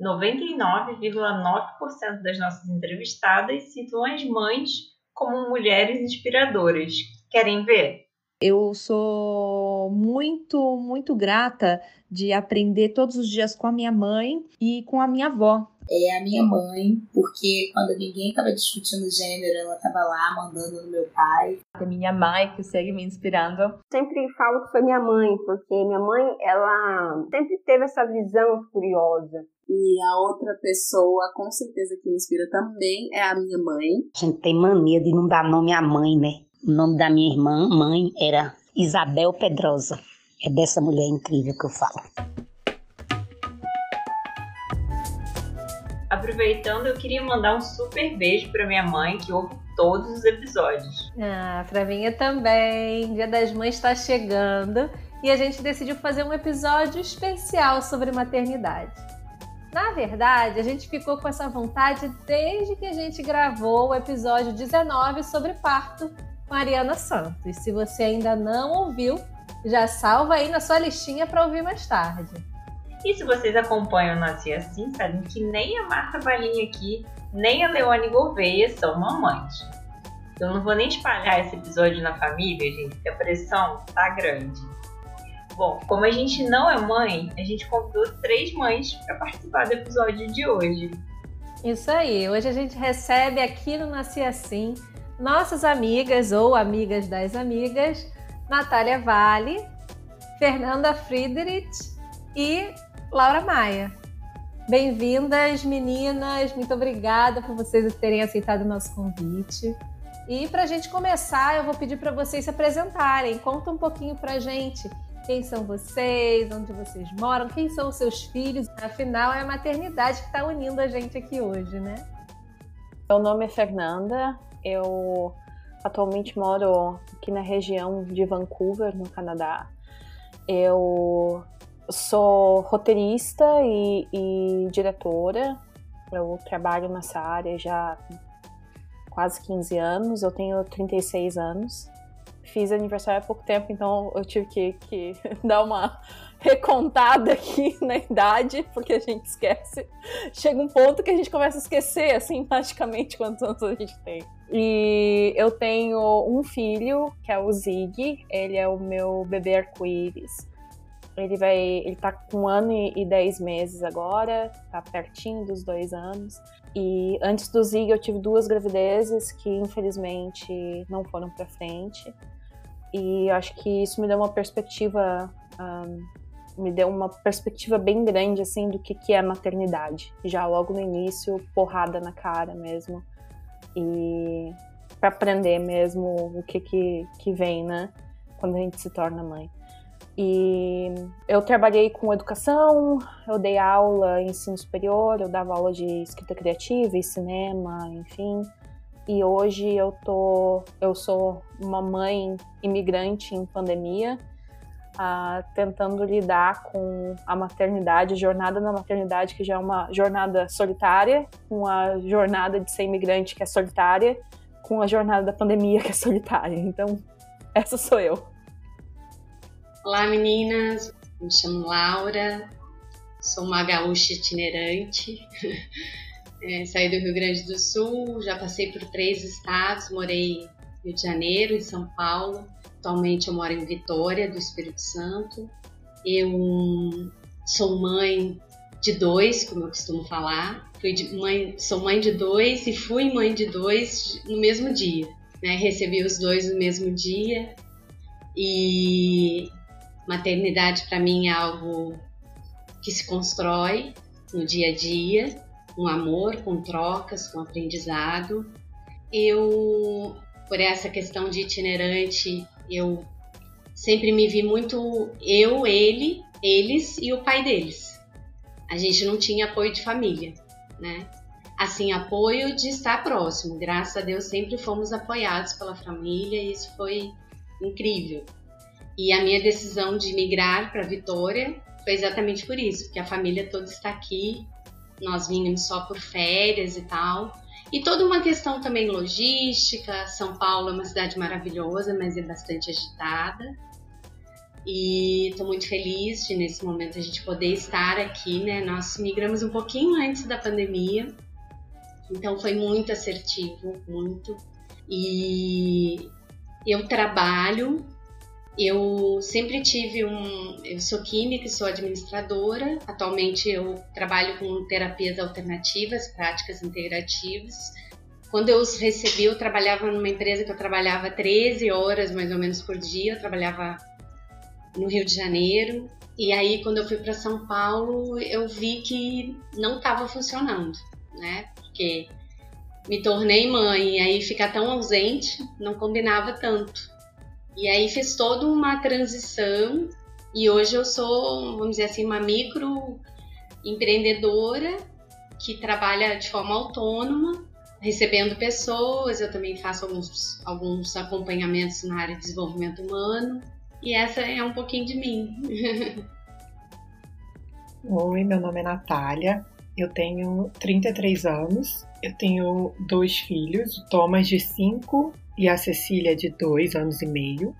99,9% das nossas entrevistadas citam as mães como mulheres inspiradoras. Querem ver? Eu sou muito, muito grata de aprender todos os dias com a minha mãe e com a minha avó. É a minha mãe, porque quando ninguém estava discutindo gênero, ela estava lá mandando no meu pai. É minha mãe que segue me inspirando. Sempre falo que foi minha mãe, porque minha mãe, ela sempre teve essa visão curiosa. E a outra pessoa, com certeza, que me inspira também é a minha mãe. A gente tem mania de não dar nome à mãe, né? O nome da minha irmã, mãe, era Isabel Pedrosa. É dessa mulher incrível que eu falo. Aproveitando, eu queria mandar um super beijo para minha mãe, que ouve todos os episódios. Ah, pra mim também. Dia das Mães está chegando e a gente decidiu fazer um episódio especial sobre maternidade. Na verdade, a gente ficou com essa vontade desde que a gente gravou o episódio 19 sobre parto com a Ariana Santos. Se você ainda não ouviu, já salva aí na sua listinha para ouvir mais tarde. E se vocês acompanham o Nasci Assim, sabem que nem a Marta Valinha aqui, nem a Leone Gouveia são mamães. Eu não vou nem espalhar esse episódio na família, gente, porque a pressão tá grande. Bom, como a gente não é mãe, a gente convidou três mães para participar do episódio de hoje. Isso aí, hoje a gente recebe aqui no Nasci Assim nossas amigas ou amigas das amigas, Natália Vale, Fernanda Friedrich e Laura Maia. Bem-vindas, meninas. Muito obrigada por vocês terem aceitado o nosso convite. E para a gente começar, eu vou pedir para vocês se apresentarem. Conta um pouquinho para a gente quem são vocês, onde vocês moram, quem são os seus filhos. Afinal, é a maternidade que está unindo a gente aqui hoje, né? Meu nome é Fernanda, eu atualmente moro aqui na região de Vancouver, no Canadá. Eu sou roteirista e, e diretora. Eu trabalho nessa área já há quase 15 anos. Eu tenho 36 anos. Fiz aniversário há pouco tempo, então eu tive que, que dar uma recontada aqui na idade, porque a gente esquece. Chega um ponto que a gente começa a esquecer, assim, magicamente, quantos anos a gente tem. E eu tenho um filho, que é o Zig, ele é o meu bebê arco-íris. Ele vai. Ele tá com um ano e dez meses agora, tá pertinho dos dois anos. E antes do Zig eu tive duas gravidezes que infelizmente não foram para frente. E acho que isso me deu uma perspectiva um, me deu uma perspectiva bem grande assim do que, que é maternidade. Já logo no início, porrada na cara mesmo. E para aprender mesmo o que, que, que vem, né? Quando a gente se torna mãe. E eu trabalhei com educação, eu dei aula em ensino superior, eu dava aula de escrita criativa e cinema, enfim. E hoje eu tô, eu sou uma mãe imigrante em pandemia uh, tentando lidar com a maternidade, jornada na maternidade, que já é uma jornada solitária, com a jornada de ser imigrante, que é solitária, com a jornada da pandemia, que é solitária. Então, essa sou eu. Olá, meninas. Me chamo Laura, sou uma gaúcha itinerante. É, saí do Rio Grande do Sul, já passei por três estados, morei no Rio de Janeiro, em São Paulo, Atualmente eu moro em Vitória, do Espírito Santo. Eu sou mãe de dois, como eu costumo falar. Fui mãe, sou mãe de dois e fui mãe de dois no mesmo dia. Né? Recebi os dois no mesmo dia. E maternidade para mim é algo que se constrói no dia a dia, com amor, com trocas, com aprendizado. Eu, por essa questão de itinerante, eu sempre me vi muito eu, ele, eles e o pai deles. A gente não tinha apoio de família, né? Assim, apoio de estar próximo. Graças a Deus sempre fomos apoiados pela família e isso foi incrível. E a minha decisão de migrar para Vitória foi exatamente por isso, porque a família toda está aqui. Nós vínhamos só por férias e tal. E toda uma questão também logística. São Paulo é uma cidade maravilhosa, mas é bastante agitada. e estou muito feliz de nesse momento a gente poder estar aqui, né? Nós migramos um pouquinho antes da pandemia, então foi muito assertivo, muito. E eu trabalho, eu sempre tive um. Eu sou química sou administradora. Atualmente eu trabalho com terapias alternativas, práticas integrativas. Quando eu os recebi, eu trabalhava numa empresa que eu trabalhava 13 horas mais ou menos por dia. Eu trabalhava no Rio de Janeiro. E aí, quando eu fui para São Paulo, eu vi que não estava funcionando, né? Porque me tornei mãe e aí ficar tão ausente não combinava tanto. E aí fiz toda uma transição e hoje eu sou, vamos dizer assim, uma micro empreendedora que trabalha de forma autônoma, recebendo pessoas. Eu também faço alguns, alguns acompanhamentos na área de desenvolvimento humano. E essa é um pouquinho de mim. Oi, meu nome é Natália, eu tenho 33 anos, eu tenho dois filhos, o Thomas de 5 e a Cecília de 2 anos e meio.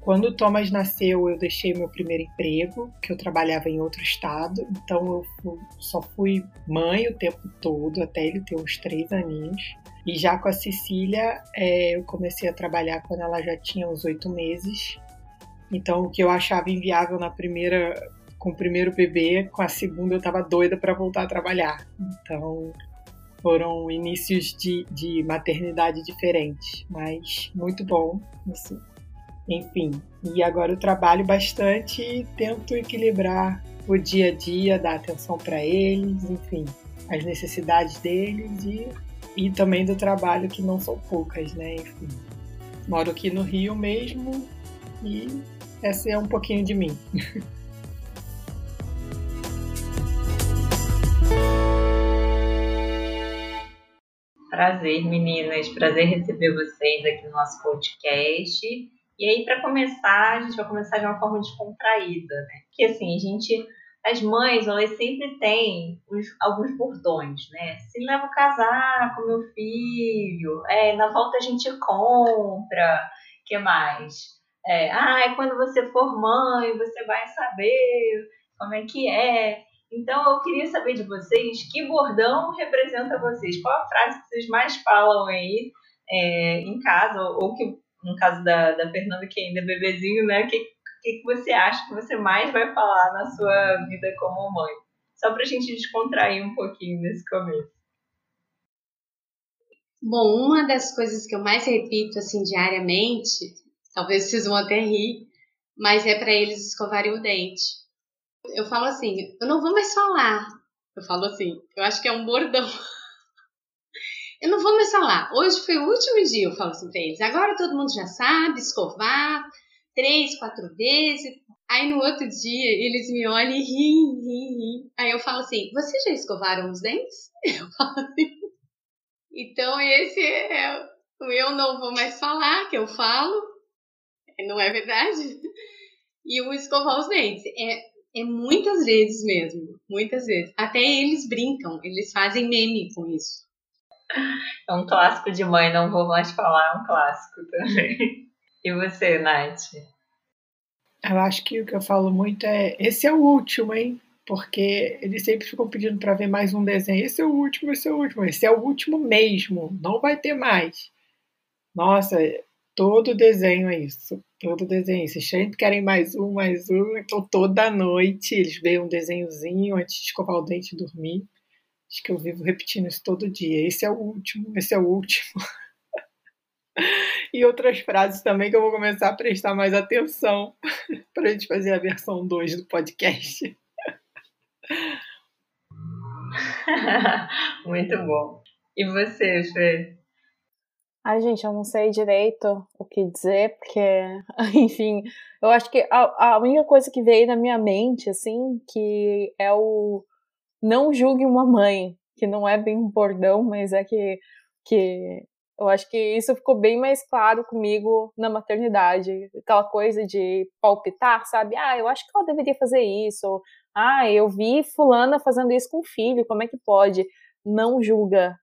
Quando o Thomas nasceu, eu deixei meu primeiro emprego, que eu trabalhava em outro estado, então eu só fui mãe o tempo todo, até ele ter uns três aninhos. E já com a Cecília, é, eu comecei a trabalhar quando ela já tinha uns oito meses. Então, o que eu achava inviável na primeira, com o primeiro bebê, com a segunda eu estava doida para voltar a trabalhar. Então, foram inícios de, de maternidade diferentes, mas muito bom. Assim. Enfim, e agora eu trabalho bastante e tento equilibrar o dia a dia, dar atenção para eles, enfim, as necessidades deles e, e também do trabalho, que não são poucas, né? Enfim, moro aqui no Rio mesmo e essa é um pouquinho de mim. Prazer, meninas. Prazer receber vocês aqui no nosso podcast. E aí, para começar, a gente vai começar de uma forma descontraída, né? Porque assim, a gente, as mães, elas sempre têm uns, alguns bordões, né? Se leva o casaco, meu filho, é, na volta a gente compra, que mais? É, ah, quando você for mãe, você vai saber como é que é. Então eu queria saber de vocês que bordão representa vocês. Qual a frase que vocês mais falam aí é, em casa, ou que no caso da, da Fernanda, que ainda é bebezinho, né? O que, que, que você acha que você mais vai falar na sua vida como mãe? Só pra gente descontrair um pouquinho nesse começo. Bom, uma das coisas que eu mais repito assim diariamente, talvez vocês vão até rir, mas é para eles escovarem o dente. Eu falo assim, eu não vou mais falar. Eu falo assim, eu acho que é um bordão. Eu não vou mais falar. Hoje foi o último dia, eu falo assim pra eles. Agora todo mundo já sabe escovar três, quatro vezes. Aí no outro dia eles me olham e riem, riem, riem. Aí eu falo assim: vocês já escovaram os dentes? Eu falo assim. Então esse é o eu não vou mais falar, que eu falo. Não é verdade? E o escovar os dentes. É, é muitas vezes mesmo, muitas vezes. Até eles brincam, eles fazem meme com isso. É um clássico de mãe, não vou mais falar, é um clássico também. E você, Nath? Eu acho que o que eu falo muito é: esse é o último, hein? Porque eles sempre ficam pedindo para ver mais um desenho. Esse é o último, esse é o último. Esse é o último mesmo, não vai ter mais. Nossa, todo desenho é isso. Todo desenho. Vocês sempre querem mais um, mais um. Então, toda noite eles veem um desenhozinho antes de escovar o dente e dormir. Acho que eu vivo repetindo isso todo dia. Esse é o último, esse é o último. e outras frases também que eu vou começar a prestar mais atenção para a gente fazer a versão 2 do podcast. Muito bom. E você, Fê? Ai, gente, eu não sei direito o que dizer, porque, enfim, eu acho que a, a única coisa que veio na minha mente, assim, que é o não julgue uma mãe, que não é bem um bordão, mas é que, que eu acho que isso ficou bem mais claro comigo na maternidade. Aquela coisa de palpitar, sabe? Ah, eu acho que ela deveria fazer isso. Ah, eu vi fulana fazendo isso com o filho, como é que pode? Não julga,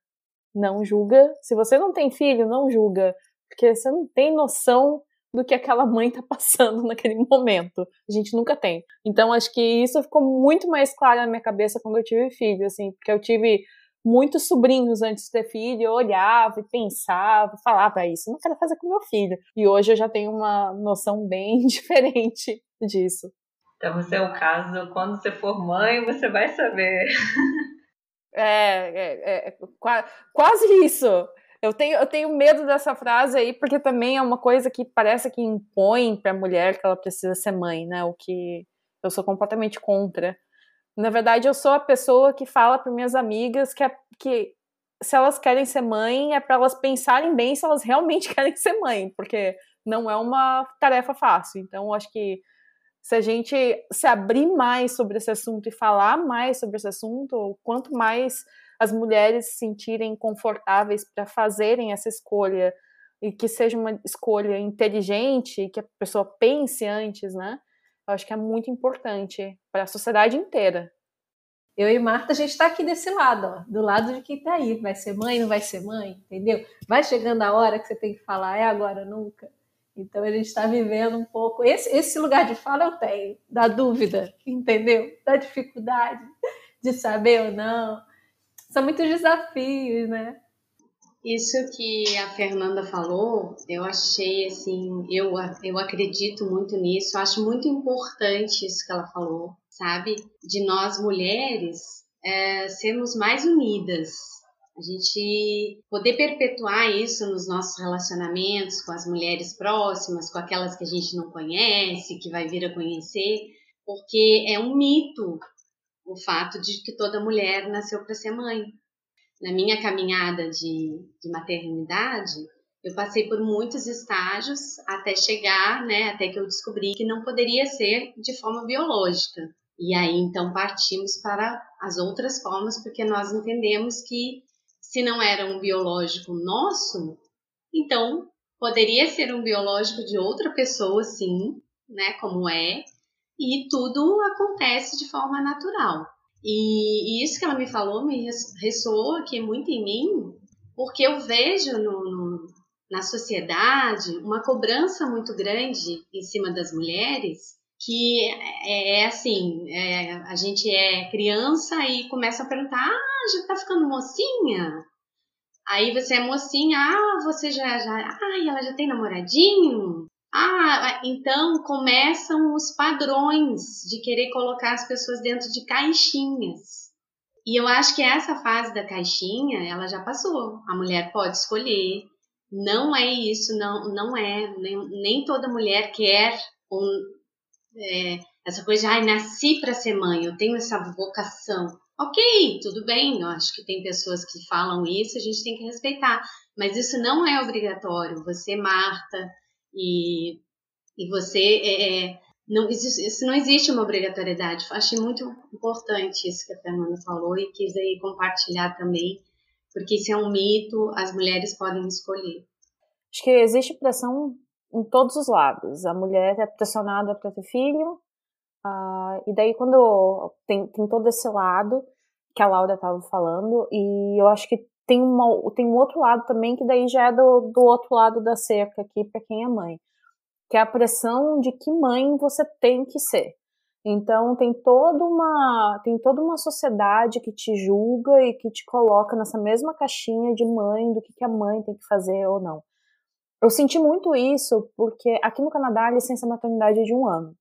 não julga. Se você não tem filho, não julga, porque você não tem noção do que aquela mãe tá passando naquele momento. A gente nunca tem. Então acho que isso ficou muito mais claro na minha cabeça quando eu tive filho, assim, porque eu tive muitos sobrinhos antes de ter filho, eu olhava e pensava, falava isso, não quero fazer com meu filho. E hoje eu já tenho uma noção bem diferente disso. Então você é o caso, quando você for mãe, você vai saber. É, é, é, quase isso. Eu tenho, eu tenho medo dessa frase aí, porque também é uma coisa que parece que impõe para a mulher que ela precisa ser mãe, né? O que eu sou completamente contra. Na verdade, eu sou a pessoa que fala para minhas amigas que, é, que se elas querem ser mãe, é para elas pensarem bem se elas realmente querem ser mãe, porque não é uma tarefa fácil. Então, acho que se a gente se abrir mais sobre esse assunto e falar mais sobre esse assunto, quanto mais as mulheres se sentirem confortáveis para fazerem essa escolha e que seja uma escolha inteligente, que a pessoa pense antes, né? Eu acho que é muito importante para a sociedade inteira. Eu e Marta, a gente está aqui desse lado, ó, do lado de quem está aí. Vai ser mãe, não vai ser mãe, entendeu? Vai chegando a hora que você tem que falar, é agora, nunca. Então a gente está vivendo um pouco. Esse, esse lugar de fala eu tenho, da dúvida, entendeu? Da dificuldade de saber ou não são muitos desafios, né? Isso que a Fernanda falou, eu achei assim, eu, eu acredito muito nisso, acho muito importante isso que ela falou, sabe? De nós mulheres é, sermos mais unidas, a gente poder perpetuar isso nos nossos relacionamentos com as mulheres próximas, com aquelas que a gente não conhece, que vai vir a conhecer, porque é um mito o fato de que toda mulher nasceu para ser mãe. Na minha caminhada de, de maternidade, eu passei por muitos estágios até chegar, né, até que eu descobri que não poderia ser de forma biológica. E aí então partimos para as outras formas, porque nós entendemos que se não era um biológico nosso, então poderia ser um biológico de outra pessoa, sim, né, como é, e tudo acontece de forma natural. E, e isso que ela me falou me ressoou aqui muito em mim, porque eu vejo no, no, na sociedade uma cobrança muito grande em cima das mulheres, que é, é assim, é, a gente é criança e começa a perguntar, ah, já tá ficando mocinha? Aí você é mocinha, ah, você já, já, ah, ela já tem namoradinho? Ah, então começam os padrões de querer colocar as pessoas dentro de caixinhas. E eu acho que essa fase da caixinha, ela já passou. A mulher pode escolher. Não é isso, não, não é. Nem, nem toda mulher quer um, é, essa coisa de, ai, nasci para ser mãe, eu tenho essa vocação. Ok, tudo bem, eu acho que tem pessoas que falam isso, a gente tem que respeitar. Mas isso não é obrigatório. Você, Marta, e, e você é, é não isso não existe uma obrigatoriedade. Achei muito importante isso que a Fernanda falou e quis aí compartilhar também, porque isso é um mito, as mulheres podem escolher. Acho que existe pressão em todos os lados. A mulher é pressionada para ter filho, uh, e daí quando tem, tem todo esse lado que a Laura estava falando, e eu acho que tem, uma, tem um outro lado também, que daí já é do, do outro lado da cerca aqui, para quem é mãe, que é a pressão de que mãe você tem que ser. Então tem toda uma tem toda uma sociedade que te julga e que te coloca nessa mesma caixinha de mãe do que, que a mãe tem que fazer ou não. Eu senti muito isso porque aqui no Canadá a licença maternidade é de um ano.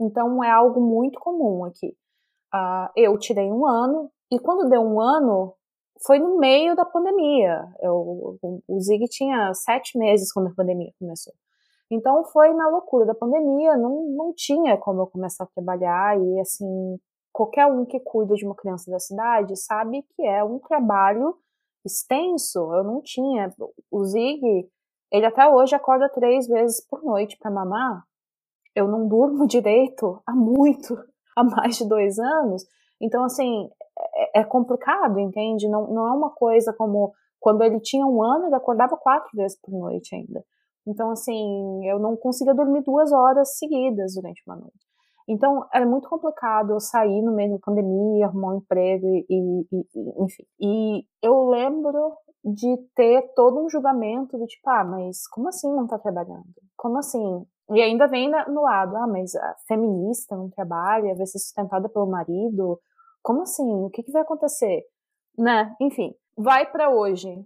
Então é algo muito comum aqui. Uh, eu tirei um ano e quando deu um ano foi no meio da pandemia. Eu, o Zig tinha sete meses quando a pandemia começou. Então foi na loucura da pandemia, não, não tinha como eu começar a trabalhar e assim, qualquer um que cuida de uma criança da cidade sabe que é um trabalho extenso. Eu não tinha. O Zig, ele até hoje acorda três vezes por noite para mamar. Eu não durmo direito há muito, há mais de dois anos. Então, assim, é, é complicado, entende? Não, não é uma coisa como quando ele tinha um ano, ele acordava quatro vezes por noite ainda. Então, assim, eu não conseguia dormir duas horas seguidas durante uma noite. Então, era muito complicado eu sair no meio da pandemia, arrumar um emprego e, e, e, enfim. E eu lembro de ter todo um julgamento do tipo, ah, mas como assim não tá trabalhando? Como assim? E ainda vem no lado, ah, mas a feminista não trabalha, vai ser sustentada pelo marido. Como assim? O que, que vai acontecer? Né? Enfim, vai para hoje.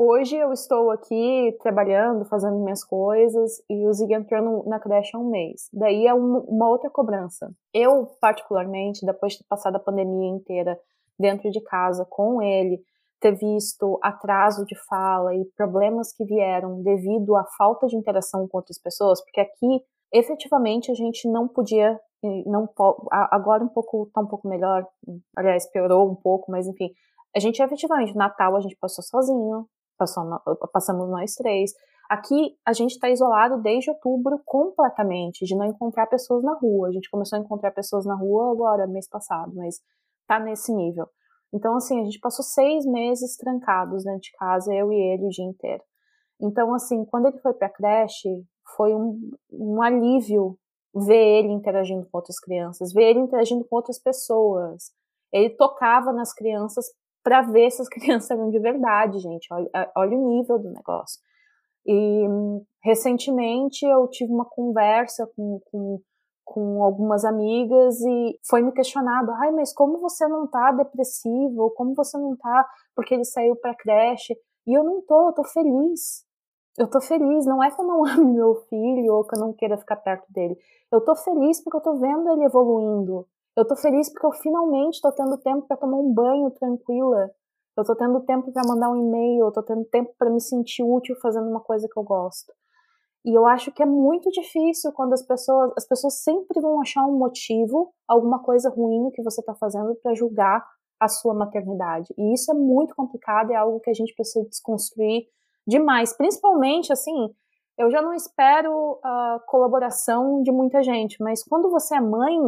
Hoje eu estou aqui trabalhando, fazendo minhas coisas e o Zig entrou na creche há um mês. Daí é um, uma outra cobrança. Eu, particularmente, depois de ter passado a pandemia inteira dentro de casa com ele, ter visto atraso de fala e problemas que vieram devido à falta de interação com outras pessoas, porque aqui efetivamente a gente não podia não agora um pouco tá um pouco melhor, aliás piorou um pouco, mas enfim, a gente efetivamente Natal a gente passou sozinho, passou, passamos nós três. Aqui a gente está isolado desde outubro completamente, de não encontrar pessoas na rua. A gente começou a encontrar pessoas na rua agora, mês passado, mas tá nesse nível. Então, assim, a gente passou seis meses trancados dentro de casa, eu e ele o dia inteiro. Então, assim, quando ele foi pra creche, foi um, um alívio ver ele interagindo com outras crianças, ver ele interagindo com outras pessoas. Ele tocava nas crianças para ver se as crianças eram de verdade, gente. Olha, olha o nível do negócio. E recentemente eu tive uma conversa com, com, com algumas amigas e foi me questionado: ai, mas como você não tá depressivo? Como você não tá porque ele saiu pra creche? E eu não tô, eu tô feliz. Eu tô feliz, não é que eu não ame meu filho ou que eu não queira ficar perto dele. Eu tô feliz porque eu tô vendo ele evoluindo. Eu tô feliz porque eu finalmente tô tendo tempo para tomar um banho tranquila. Eu tô tendo tempo para mandar um e-mail, eu tô tendo tempo para me sentir útil fazendo uma coisa que eu gosto. E eu acho que é muito difícil quando as pessoas, as pessoas sempre vão achar um motivo, alguma coisa ruim que você está fazendo para julgar a sua maternidade. E isso é muito complicado, é algo que a gente precisa desconstruir demais. Principalmente, assim, eu já não espero a colaboração de muita gente, mas quando você é mãe,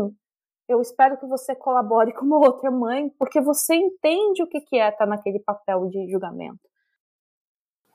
eu espero que você colabore com uma outra mãe, porque você entende o que é estar naquele papel de julgamento.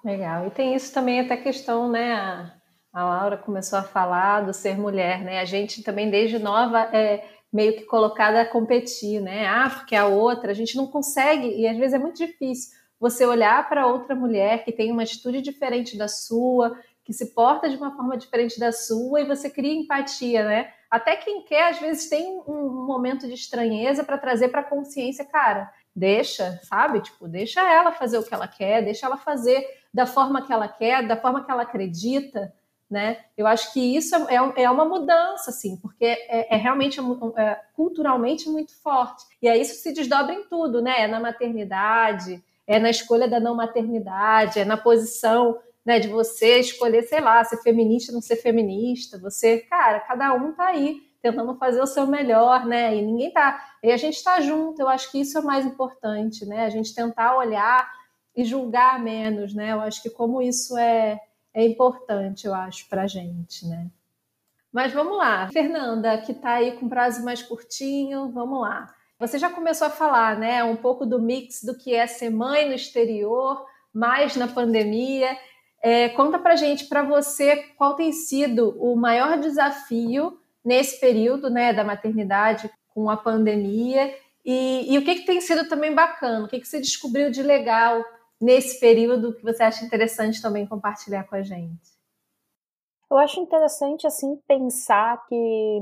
Legal. E tem isso também até questão, né? A Laura começou a falar do ser mulher, né? A gente também desde nova é meio que colocada a competir, né? Ah, porque a outra, a gente não consegue e às vezes é muito difícil você olhar para outra mulher que tem uma atitude diferente da sua, que se porta de uma forma diferente da sua e você cria empatia, né? Até quem quer, às vezes, tem um momento de estranheza para trazer para a consciência, cara, deixa, sabe? Tipo, deixa ela fazer o que ela quer, deixa ela fazer da forma que ela quer, da forma que ela acredita, né? Eu acho que isso é, é, é uma mudança, assim, porque é, é realmente é, culturalmente muito forte. E aí isso se desdobra em tudo, né? É na maternidade, é na escolha da não maternidade, é na posição né, de você escolher, sei lá, ser feminista, não ser feminista, você, cara, cada um tá aí tentando fazer o seu melhor, né? E ninguém tá, e a gente tá junto. Eu acho que isso é o mais importante, né? A gente tentar olhar e julgar menos, né? Eu acho que como isso é é importante, eu acho, pra gente, né? Mas vamos lá, Fernanda, que tá aí com prazo mais curtinho, vamos lá. Você já começou a falar, né, um pouco do mix do que é ser mãe no exterior, mais na pandemia. É, conta pra gente, para você, qual tem sido o maior desafio nesse período né, da maternidade com a pandemia e, e o que, que tem sido também bacana, o que, que você descobriu de legal nesse período que você acha interessante também compartilhar com a gente? Eu acho interessante assim pensar que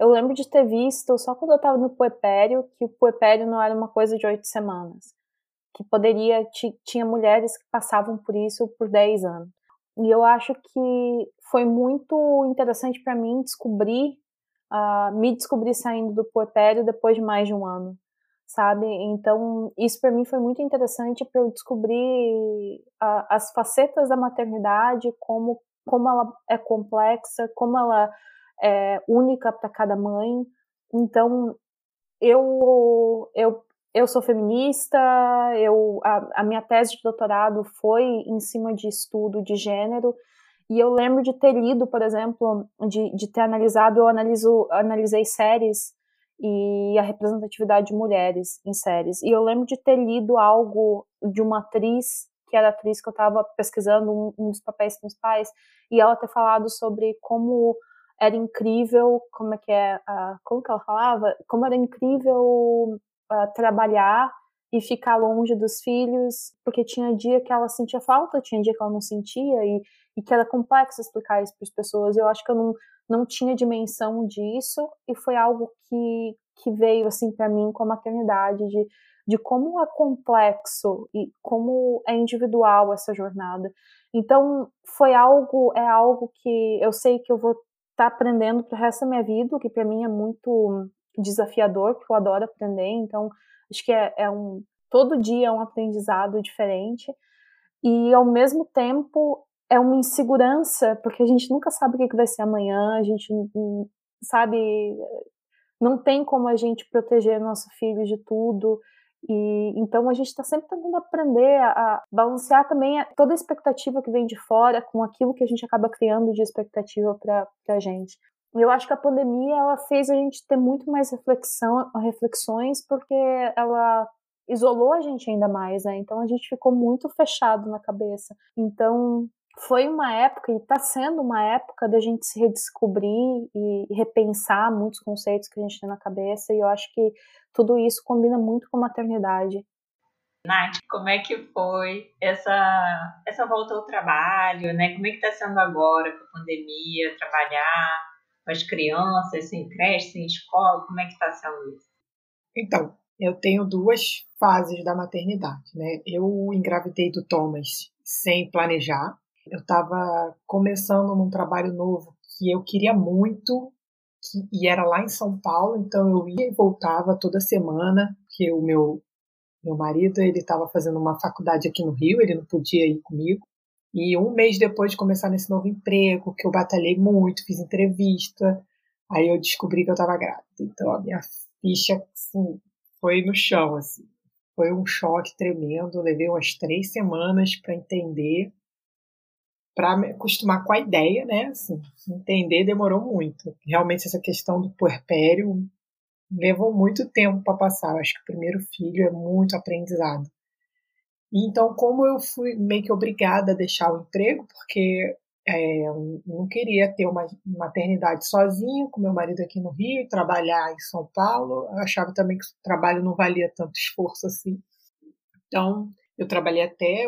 eu lembro de ter visto só quando eu estava no puerpério que o puerpério não era uma coisa de oito semanas que poderia tinha mulheres que passavam por isso por 10 anos. E eu acho que foi muito interessante para mim descobrir, uh, me descobrir saindo do puerpério depois de mais de um ano, sabe? Então, isso para mim foi muito interessante para eu descobrir uh, as facetas da maternidade, como, como ela é complexa, como ela é única para cada mãe. Então, eu, eu eu sou feminista, eu, a, a, minha tese de doutorado foi em cima de estudo de gênero, e eu lembro de ter lido, por exemplo, de, de ter analisado, eu analiso, analisei séries e a representatividade de mulheres em séries, e eu lembro de ter lido algo de uma atriz, que era a atriz que eu estava pesquisando, um, um dos papéis principais, e ela ter falado sobre como era incrível, como é que é, uh, como que ela falava? Como era incrível uh, trabalhar e ficar longe dos filhos, porque tinha dia que ela sentia falta, tinha dia que ela não sentia, e, e que era complexo explicar isso para as pessoas. Eu acho que eu não, não tinha dimensão disso, e foi algo que, que veio assim para mim com a maternidade, de, de como é complexo e como é individual essa jornada. Então, foi algo, é algo que eu sei que eu vou estar tá aprendendo para o resto da minha vida, o que para mim é muito desafiador, porque eu adoro aprender, então Acho que é, é um todo dia é um aprendizado diferente e ao mesmo tempo é uma insegurança porque a gente nunca sabe o que vai ser amanhã, a gente sabe, não tem como a gente proteger nosso filho de tudo. E então a gente está sempre tentando aprender a, balancear também toda a expectativa que vem de fora com aquilo que a gente acaba criando de expectativa para a gente eu acho que a pandemia ela fez a gente ter muito mais reflexão, reflexões, porque ela isolou a gente ainda mais, né? Então a gente ficou muito fechado na cabeça. Então foi uma época e está sendo uma época da gente se redescobrir e repensar muitos conceitos que a gente tem na cabeça. E eu acho que tudo isso combina muito com a maternidade. Nath, como é que foi essa, essa volta ao trabalho, né? Como é que está sendo agora com a pandemia, trabalhar? As crianças, sem creche, sem escola? Como é que está sendo isso? Então, eu tenho duas fases da maternidade, né? Eu engravidei do Thomas sem planejar. Eu estava começando num trabalho novo que eu queria muito, que, e era lá em São Paulo, então eu ia e voltava toda semana, porque o meu meu marido ele estava fazendo uma faculdade aqui no Rio, ele não podia ir comigo. E um mês depois de começar nesse novo emprego, que eu batalhei muito, fiz entrevista, aí eu descobri que eu estava grávida. Então a minha ficha assim, foi no chão, assim. Foi um choque tremendo. Eu levei umas três semanas para entender, para me acostumar com a ideia, né? Assim, entender demorou muito. Realmente essa questão do puerpério levou muito tempo para passar. Eu acho que o primeiro filho é muito aprendizado. Então, como eu fui meio que obrigada a deixar o emprego, porque é, eu não queria ter uma maternidade sozinha, com meu marido aqui no Rio, trabalhar em São Paulo, eu achava também que o trabalho não valia tanto esforço assim. Então, eu trabalhei até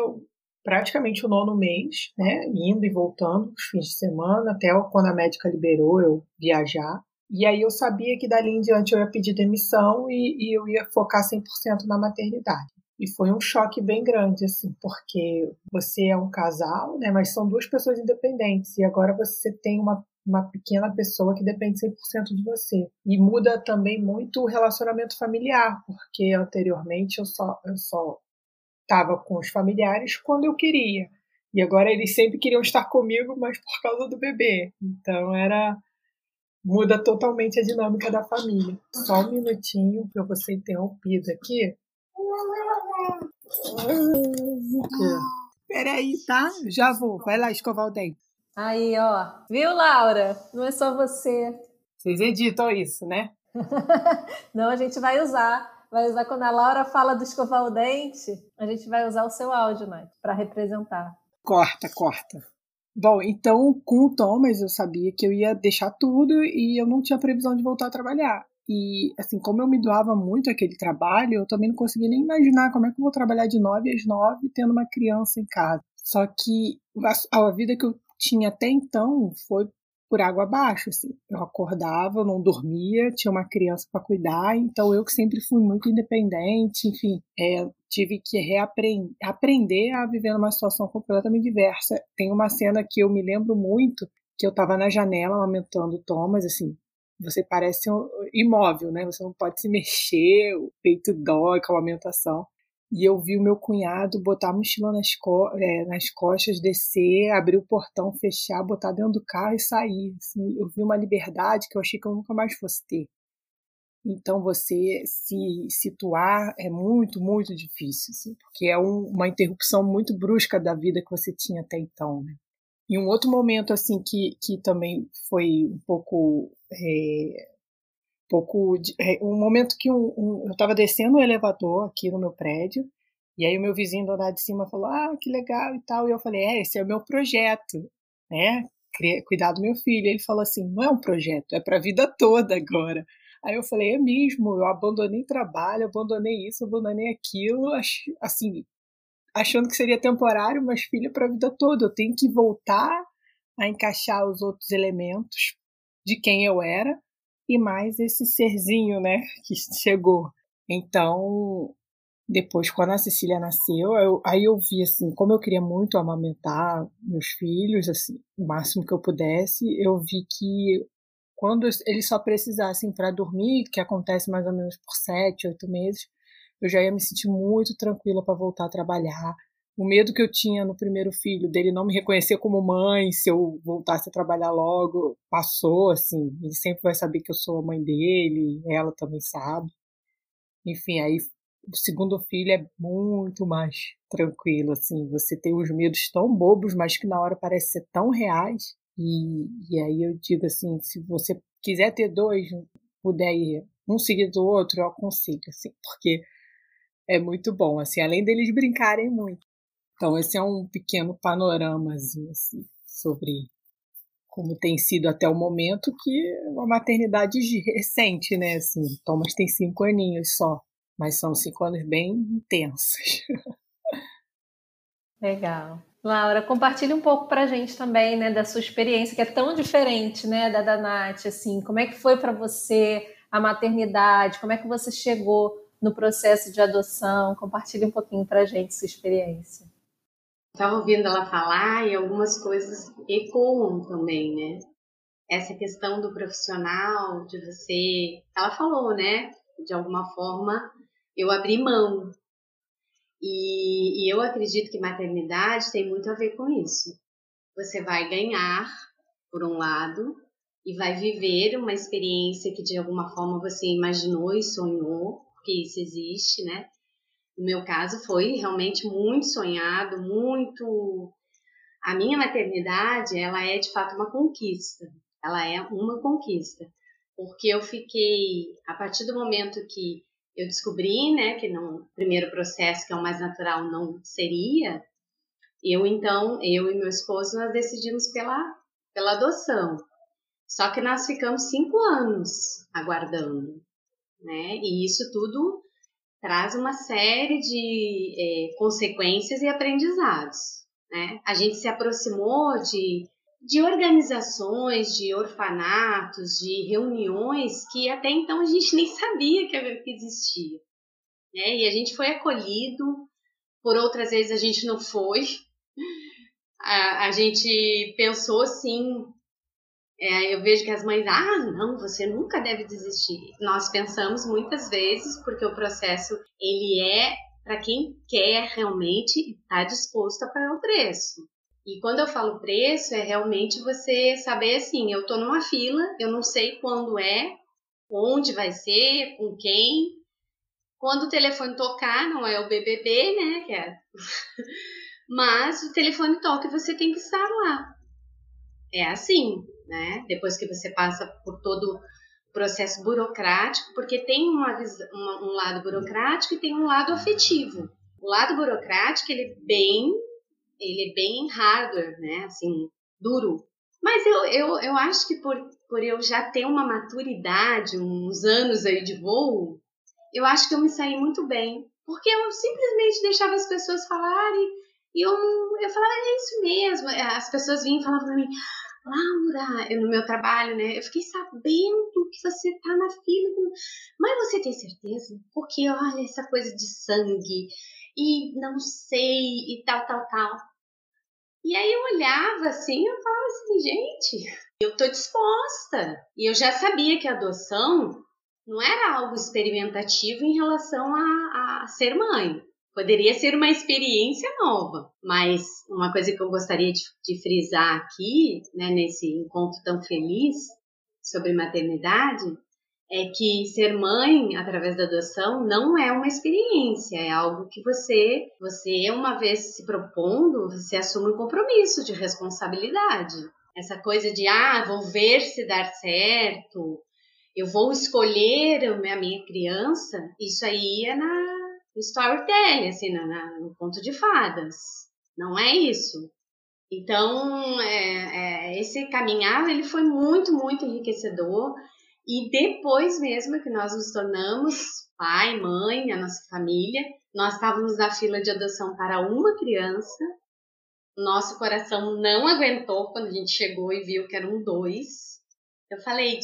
praticamente o nono mês, né, indo e voltando os fins de semana, até quando a médica liberou eu viajar. E aí eu sabia que dali em diante eu ia pedir demissão e, e eu ia focar 100% na maternidade. E foi um choque bem grande, assim, porque você é um casal, né, mas são duas pessoas independentes, e agora você tem uma, uma pequena pessoa que depende 100% de você. E muda também muito o relacionamento familiar, porque anteriormente eu só eu só estava com os familiares quando eu queria. E agora eles sempre queriam estar comigo, mas por causa do bebê. Então era muda totalmente a dinâmica da família. Só um minutinho que eu vou ser interrompido aqui. Peraí, tá? Já vou. Vai lá escovar o dente. Aí, ó. Viu, Laura? Não é só você. Vocês editam isso, né? Não, a gente vai usar. Vai usar quando a Laura fala do escovar o dente, a gente vai usar o seu áudio, né? Para representar. Corta, corta. Bom, então com o Thomas eu sabia que eu ia deixar tudo e eu não tinha previsão de voltar a trabalhar. E, assim, como eu me doava muito aquele trabalho, eu também não conseguia nem imaginar como é que eu vou trabalhar de nove às nove tendo uma criança em casa. Só que a, a vida que eu tinha até então foi por água abaixo, assim. Eu acordava, não dormia, tinha uma criança para cuidar, então eu que sempre fui muito independente, enfim, é, tive que reaprender aprender a viver numa situação completamente diversa. Tem uma cena que eu me lembro muito, que eu estava na janela amamentando Thomas, assim, você parece um imóvel, né? Você não pode se mexer, o peito dói com a amamentação. E eu vi o meu cunhado botar a mochila nas, co é, nas costas, descer, abrir o portão, fechar, botar dentro do carro e sair. Assim, eu vi uma liberdade que eu achei que eu nunca mais fosse ter. Então, você se situar é muito, muito difícil, assim, porque é um, uma interrupção muito brusca da vida que você tinha até então. Né? E um outro momento, assim, que, que também foi um pouco. É, pouco de, é, um momento que um, um, eu estava descendo o elevador aqui no meu prédio, e aí o meu vizinho do andar de cima falou: Ah, que legal e tal. E eu falei: É, esse é o meu projeto, né? cuidar do meu filho. Ele falou assim: não é um projeto, é para a vida toda agora. Aí eu falei: é mesmo, eu abandonei trabalho, abandonei isso, abandonei aquilo, assim, achando que seria temporário, mas filho, é para a vida toda. Eu tenho que voltar a encaixar os outros elementos de quem eu era e mais esse serzinho, né, que chegou. Então, depois, quando a Cecília nasceu, eu, aí eu vi, assim, como eu queria muito amamentar meus filhos, assim, o máximo que eu pudesse, eu vi que quando eles só precisassem para dormir, que acontece mais ou menos por sete, oito meses, eu já ia me sentir muito tranquila para voltar a trabalhar. O medo que eu tinha no primeiro filho, dele não me reconhecer como mãe, se eu voltasse a trabalhar logo, passou, assim. Ele sempre vai saber que eu sou a mãe dele, ela também sabe. Enfim, aí o segundo filho é muito mais tranquilo, assim. Você tem os medos tão bobos, mas que na hora parece ser tão reais. E, e aí eu digo assim, se você quiser ter dois, puder ir um seguido do outro, eu aconselho, assim, porque é muito bom, assim, além deles brincarem muito. Então, esse é um pequeno panoramazinho, assim, sobre como tem sido até o momento, que é uma maternidade recente, né, assim, Thomas tem cinco aninhos só, mas são cinco anos bem intensos. Legal. Laura, compartilhe um pouco para a gente também, né, da sua experiência, que é tão diferente, né, da da Nath, assim, como é que foi para você a maternidade, como é que você chegou no processo de adoção? Compartilhe um pouquinho para a gente sua experiência. Estava ouvindo ela falar e algumas coisas ecoam também, né? Essa questão do profissional, de você. Ela falou, né? De alguma forma, eu abri mão. E, e eu acredito que maternidade tem muito a ver com isso. Você vai ganhar, por um lado, e vai viver uma experiência que de alguma forma você imaginou e sonhou, que isso existe, né? No meu caso foi realmente muito sonhado, muito a minha maternidade, ela é de fato uma conquista. Ela é uma conquista, porque eu fiquei a partir do momento que eu descobri, né, que no primeiro processo, que é o mais natural, não seria, eu então, eu e meu esposo, nós decidimos pela, pela adoção. Só que nós ficamos cinco anos aguardando né? E isso tudo traz uma série de é, consequências e aprendizados, né? A gente se aproximou de, de organizações, de orfanatos, de reuniões que até então a gente nem sabia que existia, né? E a gente foi acolhido, por outras vezes a gente não foi, a, a gente pensou assim, é, eu vejo que as mães, ah, não, você nunca deve desistir. Nós pensamos muitas vezes, porque o processo ele é para quem quer realmente estar tá disposto a pagar o preço. E quando eu falo preço, é realmente você saber assim, eu estou numa fila, eu não sei quando é, onde vai ser, com quem. Quando o telefone tocar, não é o BBB, né? Que é... Mas o telefone toca e você tem que estar lá. É assim, né? Depois que você passa por todo o processo burocrático, porque tem uma, uma, um lado burocrático e tem um lado afetivo. O lado burocrático ele é bem, ele é bem hardware, né? Assim, duro. Mas eu, eu, eu acho que por, por eu já ter uma maturidade, uns anos aí de voo, eu acho que eu me saí muito bem. Porque eu simplesmente deixava as pessoas falarem e eu, eu falava, é isso mesmo. As pessoas vinham e falavam pra mim, Laura, eu no meu trabalho, né? Eu fiquei sabendo que você tá na fila. Mas você tem certeza? Porque olha essa coisa de sangue e não sei e tal, tal, tal. E aí eu olhava assim, eu falava assim, gente, eu tô disposta. E eu já sabia que a adoção não era algo experimentativo em relação a, a ser mãe. Poderia ser uma experiência nova, mas uma coisa que eu gostaria de, de frisar aqui, né, nesse encontro tão feliz sobre maternidade, é que ser mãe através da adoção não é uma experiência, é algo que você, você uma vez se propondo, você assume um compromisso de responsabilidade. Essa coisa de ah, vou ver se dar certo, eu vou escolher a minha criança, isso aí é na storytelling, assim, no, no conto de fadas. Não é isso. Então, é, é, esse caminhar ele foi muito, muito enriquecedor. E depois mesmo que nós nos tornamos pai, mãe, a nossa família, nós estávamos na fila de adoção para uma criança. Nosso coração não aguentou quando a gente chegou e viu que eram dois. Eu falei,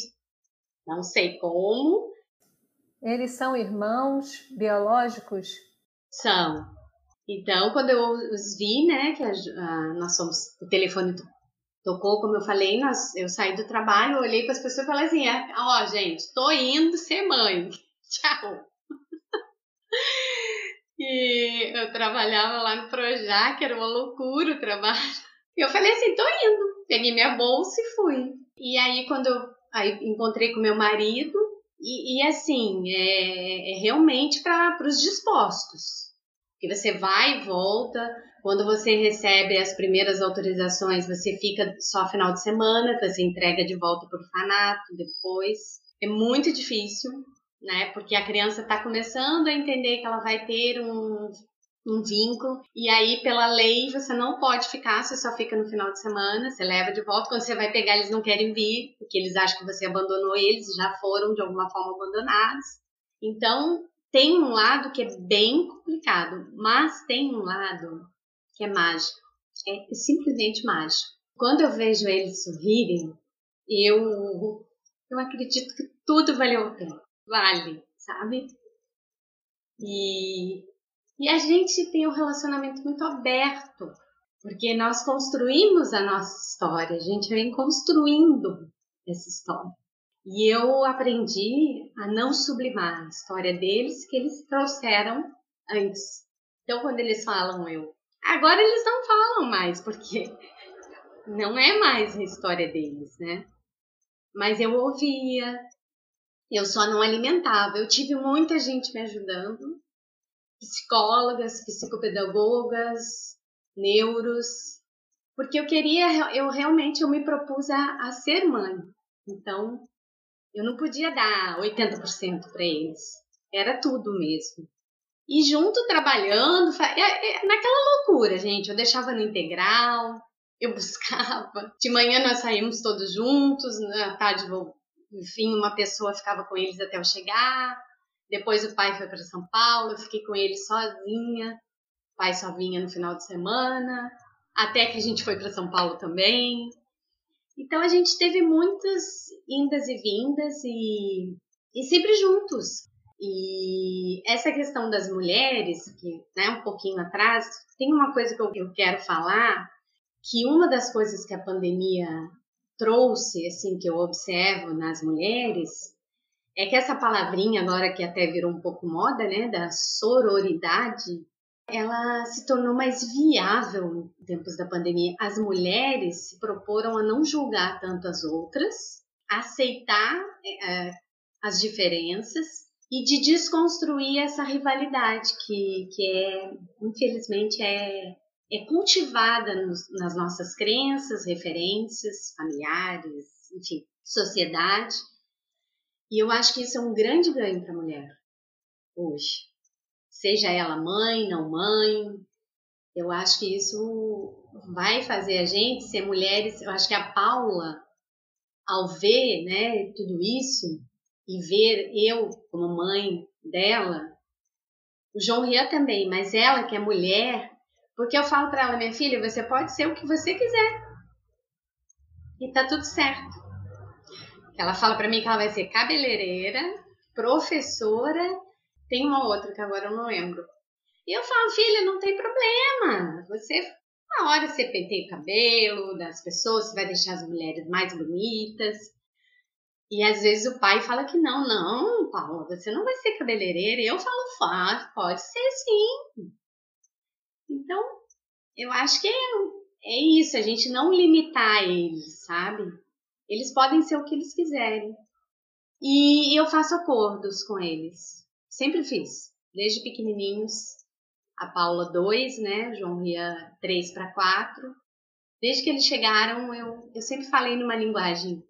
não sei como. Eles são irmãos biológicos? São. Então, quando eu os vi, né, que a, a, nós somos, o telefone tocou, como eu falei, nós, eu saí do trabalho, olhei para as pessoas e falei assim, é, ó, oh, gente, tô indo ser mãe. Tchau. e eu trabalhava lá no Projac, era uma loucura o trabalho. E eu falei assim, tô indo. Peguei minha bolsa e fui. E aí, quando eu aí, encontrei com meu marido, e, e assim, é, é realmente para os dispostos. Que você vai e volta. Quando você recebe as primeiras autorizações, você fica só final de semana, você entrega de volta para o orfanato depois. É muito difícil, né? Porque a criança está começando a entender que ela vai ter um, um vínculo. E aí, pela lei, você não pode ficar, você só fica no final de semana, você leva de volta. Quando você vai pegar, eles não querem vir, porque eles acham que você abandonou eles, já foram de alguma forma abandonados. Então, tem um lado que é bem complicado, mas tem um lado que é mágico. É simplesmente mágico. Quando eu vejo eles sorrirem, eu, eu acredito que tudo valeu a pena vale, sabe? E, e a gente tem um relacionamento muito aberto, porque nós construímos a nossa história, a gente vem construindo essa história. E eu aprendi a não sublimar a história deles que eles trouxeram antes. Então, quando eles falam eu, agora eles não falam mais, porque não é mais a história deles, né? Mas eu ouvia, eu só não alimentava. Eu tive muita gente me ajudando, psicólogas, psicopedagogas, neuros, porque eu queria, eu realmente eu me propus a, a ser mãe. Então, eu não podia dar 80% para eles. Era tudo mesmo. E junto trabalhando, naquela loucura, gente. Eu deixava no integral, eu buscava. De manhã nós saímos todos juntos, na tarde enfim, uma pessoa ficava com eles até eu chegar. Depois o pai foi para São Paulo, eu fiquei com ele sozinha. O pai só vinha no final de semana, até que a gente foi para São Paulo também. Então a gente teve muitas indas e vindas e, e sempre juntos. E essa questão das mulheres, que né, um pouquinho atrás, tem uma coisa que eu, eu quero falar, que uma das coisas que a pandemia trouxe, assim, que eu observo nas mulheres, é que essa palavrinha agora que até virou um pouco moda, né, da sororidade, ela se tornou mais viável em tempos da pandemia. As mulheres se proporam a não julgar tanto as outras, aceitar é, as diferenças e de desconstruir essa rivalidade que, que é, infelizmente, é, é cultivada nos, nas nossas crenças, referências familiares, enfim, sociedade. E eu acho que isso é um grande ganho para a mulher hoje. Seja ela mãe, não mãe, eu acho que isso vai fazer a gente ser mulheres. Eu acho que a Paula, ao ver né, tudo isso e ver eu como mãe dela, o João Ria também, mas ela que é mulher, porque eu falo para ela, minha filha, você pode ser o que você quiser. E tá tudo certo. Ela fala para mim que ela vai ser cabeleireira, professora, tem uma outra que agora eu não lembro. E eu falo, filha, não tem problema. Você, na hora você penteia o cabelo das pessoas, você vai deixar as mulheres mais bonitas. E às vezes o pai fala que não, não, Paula, você não vai ser cabeleireira. E eu falo, faz, pode ser sim. Então, eu acho que é, é isso, a gente não limitar eles, sabe? Eles podem ser o que eles quiserem. E eu faço acordos com eles. Sempre fiz, desde pequenininhos. A Paula 2, né? João Ria 3 para 4. Desde que eles chegaram, eu, eu sempre falei numa linguagem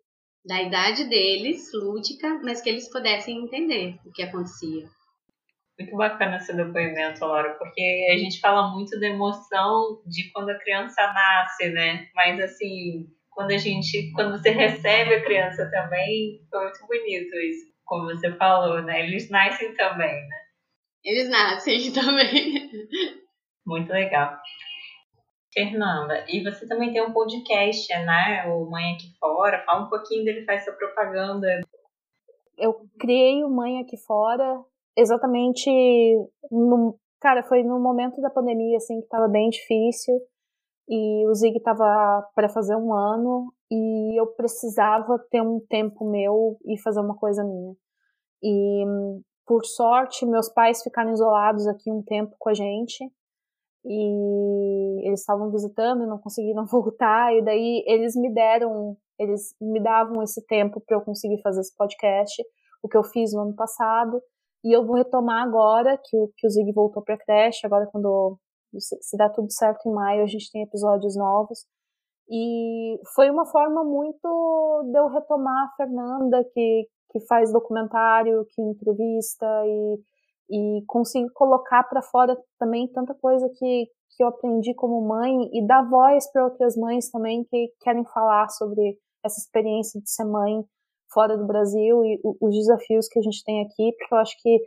da idade deles, lúdica, mas que eles pudessem entender o que acontecia. Muito bacana esse depoimento, Laura, porque a gente fala muito da emoção de quando a criança nasce, né? Mas assim, quando a gente, quando você recebe a criança também, foi muito bonito isso, como você falou, né? Eles nascem também, né? Eles nascem também. Muito legal. Fernanda, e você também tem um podcast, né? O Mãe Aqui Fora. Fala um pouquinho dele, faz sua propaganda. Eu criei o Mãe Aqui Fora exatamente no. Cara, foi no momento da pandemia, assim, que tava bem difícil. E o Zig tava para fazer um ano e eu precisava ter um tempo meu e fazer uma coisa minha. E por sorte, meus pais ficaram isolados aqui um tempo com a gente e eles estavam visitando e não conseguiram voltar e daí eles me deram, eles me davam esse tempo para eu conseguir fazer esse podcast, o que eu fiz no ano passado e eu vou retomar agora que o que o Zig voltou para a creche, agora quando se, dá tudo certo em maio a gente tem episódios novos. E foi uma forma muito de eu retomar a Fernanda que que faz documentário, que entrevista e e conseguir colocar para fora também tanta coisa que, que eu aprendi como mãe e dar voz para outras mães também que querem falar sobre essa experiência de ser mãe fora do Brasil e os desafios que a gente tem aqui, porque eu acho que,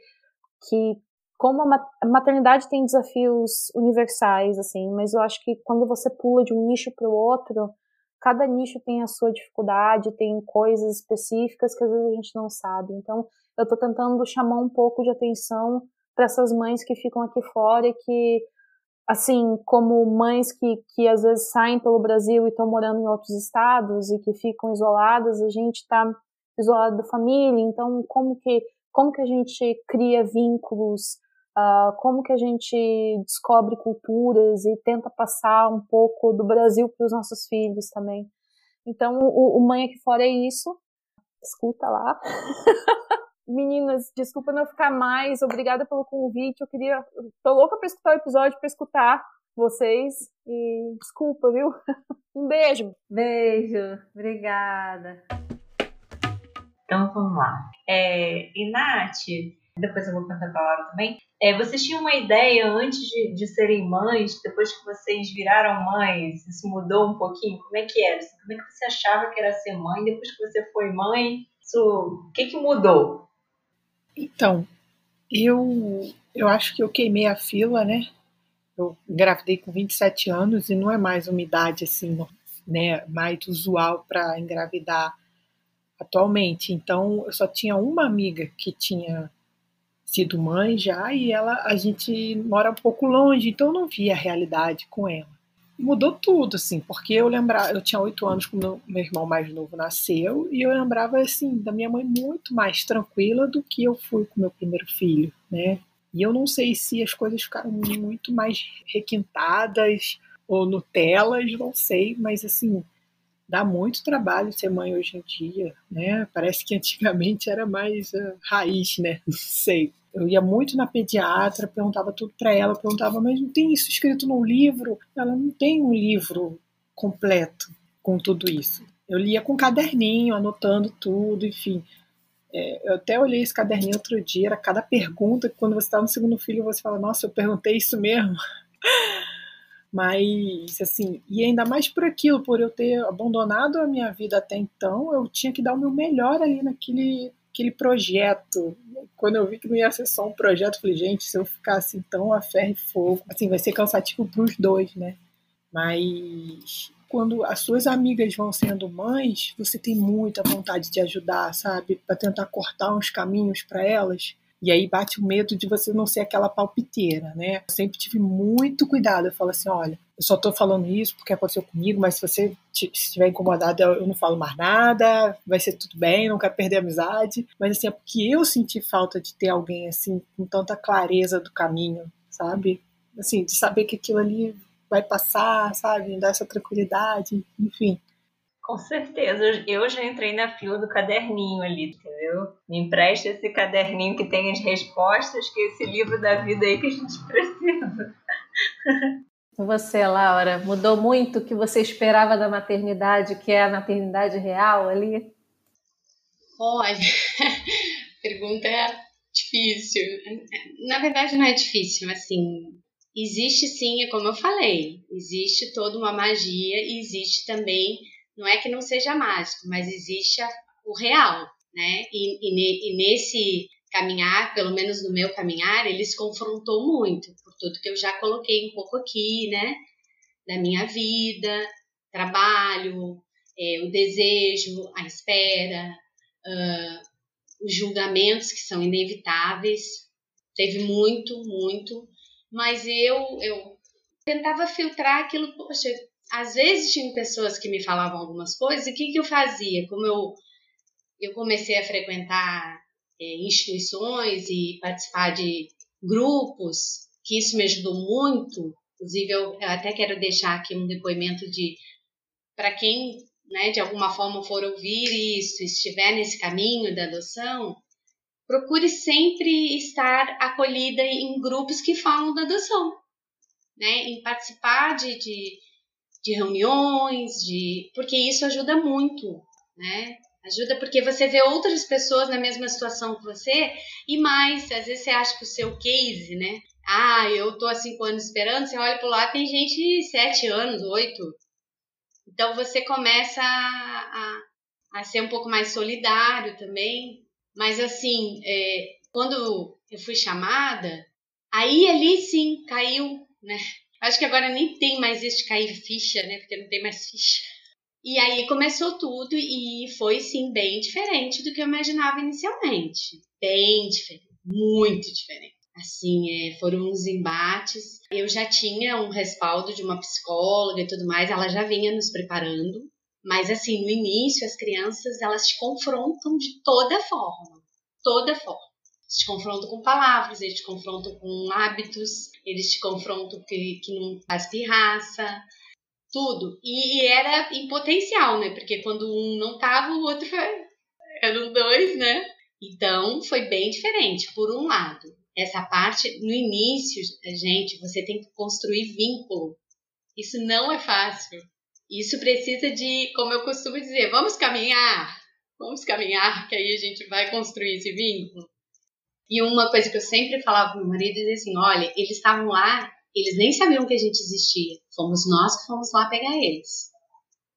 que como a maternidade tem desafios universais, assim, mas eu acho que quando você pula de um nicho para o outro, cada nicho tem a sua dificuldade, tem coisas específicas que às vezes a gente não sabe. Então, eu estou tentando chamar um pouco de atenção para essas mães que ficam aqui fora e que, assim, como mães que, que às vezes saem pelo Brasil e estão morando em outros estados e que ficam isoladas, a gente está isolado da família, então como que, como que a gente cria vínculos, uh, como que a gente descobre culturas e tenta passar um pouco do Brasil para os nossos filhos também. Então, o, o Mãe Aqui Fora é isso. Escuta lá. Meninas, desculpa não ficar mais. Obrigada pelo convite. Eu queria. Tô louca pra escutar o episódio, pra escutar vocês. E desculpa, viu? Um beijo. Beijo. Obrigada. Então vamos lá. É, e Nath, depois eu vou contar pra Laura também. É, vocês tinham uma ideia antes de, de serem mães, depois que vocês viraram mães, isso mudou um pouquinho? Como é que era? Como é que você achava que era ser mãe? Depois que você foi mãe, isso, o que, que mudou? Então, eu, eu acho que eu queimei a fila, né? Eu engravidei com 27 anos e não é mais uma idade assim, né, mais usual para engravidar atualmente. Então, eu só tinha uma amiga que tinha sido mãe já e ela a gente mora um pouco longe, então eu não via a realidade com ela mudou tudo, assim, porque eu lembrava, eu tinha oito anos quando meu irmão mais novo nasceu, e eu lembrava, assim, da minha mãe muito mais tranquila do que eu fui com meu primeiro filho, né? E eu não sei se as coisas ficaram muito mais requintadas ou Nutelas, não sei, mas assim, dá muito trabalho ser mãe hoje em dia, né? Parece que antigamente era mais uh, raiz, né? Não sei eu ia muito na pediatra, perguntava tudo para ela, perguntava, mas não tem isso escrito no livro? Ela não tem um livro completo com tudo isso. Eu lia com caderninho, anotando tudo, enfim. É, eu até olhei esse caderninho outro dia, era cada pergunta, que quando você está no segundo filho, você fala, nossa, eu perguntei isso mesmo. Mas, assim, e ainda mais por aquilo, por eu ter abandonado a minha vida até então, eu tinha que dar o meu melhor ali naquele, aquele projeto. Quando eu vi que não ia ser só um projeto, falei, gente, se eu ficar assim tão a ferro e fogo, assim, vai ser cansativo para os dois, né? Mas quando as suas amigas vão sendo mães, você tem muita vontade de ajudar, sabe? Para tentar cortar uns caminhos para elas. E aí bate o medo de você não ser aquela palpiteira, né? Eu sempre tive muito cuidado. Eu falo assim, olha, eu só tô falando isso porque aconteceu comigo, mas se você estiver incomodado, eu não falo mais nada, vai ser tudo bem, não quero perder a amizade. Mas assim, é porque eu senti falta de ter alguém assim, com tanta clareza do caminho, sabe? Assim, de saber que aquilo ali vai passar, sabe? Dar essa tranquilidade, enfim. Com certeza. Eu já entrei na fila do caderninho ali, entendeu? Me empresta esse caderninho que tem as respostas, que é esse livro da vida aí que a gente precisa. Você, Laura, mudou muito o que você esperava da maternidade, que é a maternidade real ali? Olha, a pergunta é Difícil. Na verdade, não é difícil, assim. Existe sim, é como eu falei, existe toda uma magia e existe também, não é que não seja mágico, mas existe o real, né? E, e, e nesse caminhar, pelo menos no meu caminhar, ele se confrontou muito, por tudo que eu já coloquei um pouco aqui, né? Da minha vida, trabalho, é, o desejo, a espera, uh, os julgamentos que são inevitáveis. Teve muito, muito, mas eu, eu tentava filtrar aquilo. Poxa, às vezes tinha pessoas que me falavam algumas coisas, e o que, que eu fazia? Como eu, eu comecei a frequentar é, instituições e participar de grupos, que isso me ajudou muito. Inclusive, eu, eu até quero deixar aqui um depoimento de para quem né, de alguma forma for ouvir isso, estiver nesse caminho da adoção, procure sempre estar acolhida em grupos que falam da adoção, né, em participar de, de, de reuniões, de, porque isso ajuda muito, né, ajuda porque você vê outras pessoas na mesma situação que você e mais, às vezes você acha que o seu case, né, ah, eu tô há cinco anos esperando, você olha pro lado, tem gente de sete anos, oito, então você começa a, a, a ser um pouco mais solidário também. Mas assim, é, quando eu fui chamada, aí ali sim caiu, né? Acho que agora nem tem mais este cair ficha, né? Porque não tem mais ficha. E aí começou tudo e foi sim bem diferente do que eu imaginava inicialmente. Bem diferente, muito diferente. Assim, é, foram uns embates. Eu já tinha um respaldo de uma psicóloga e tudo mais, ela já vinha nos preparando. Mas, assim, no início, as crianças, elas te confrontam de toda forma. Toda forma. Te confrontam com palavras, eles te confrontam com hábitos, eles te confrontam que, que não faz pirraça, tudo. E, e era em potencial, né? Porque quando um não tava, o outro eram dois, né? Então, foi bem diferente, por um lado essa parte no início, gente, você tem que construir vínculo. Isso não é fácil. Isso precisa de, como eu costumo dizer, vamos caminhar, vamos caminhar, que aí a gente vai construir esse vínculo. E uma coisa que eu sempre falava pro meu marido é assim, olha, eles estavam lá, eles nem sabiam que a gente existia. Fomos nós que fomos lá pegar eles.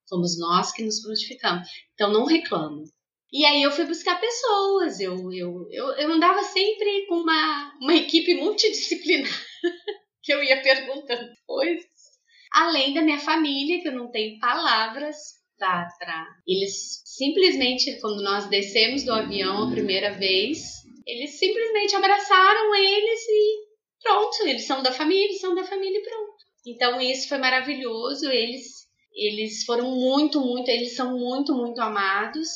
Fomos nós que nos prontificamos. Então não reclamo. E aí eu fui buscar pessoas, eu, eu, eu, eu andava sempre com uma, uma equipe multidisciplinar, que eu ia perguntando coisas. Além da minha família, que eu não tenho palavras para. Eles simplesmente, quando nós descemos do avião a primeira vez, eles simplesmente abraçaram eles e pronto, eles são da família, eles são da família e pronto. Então isso foi maravilhoso, eles eles foram muito, muito, eles são muito, muito amados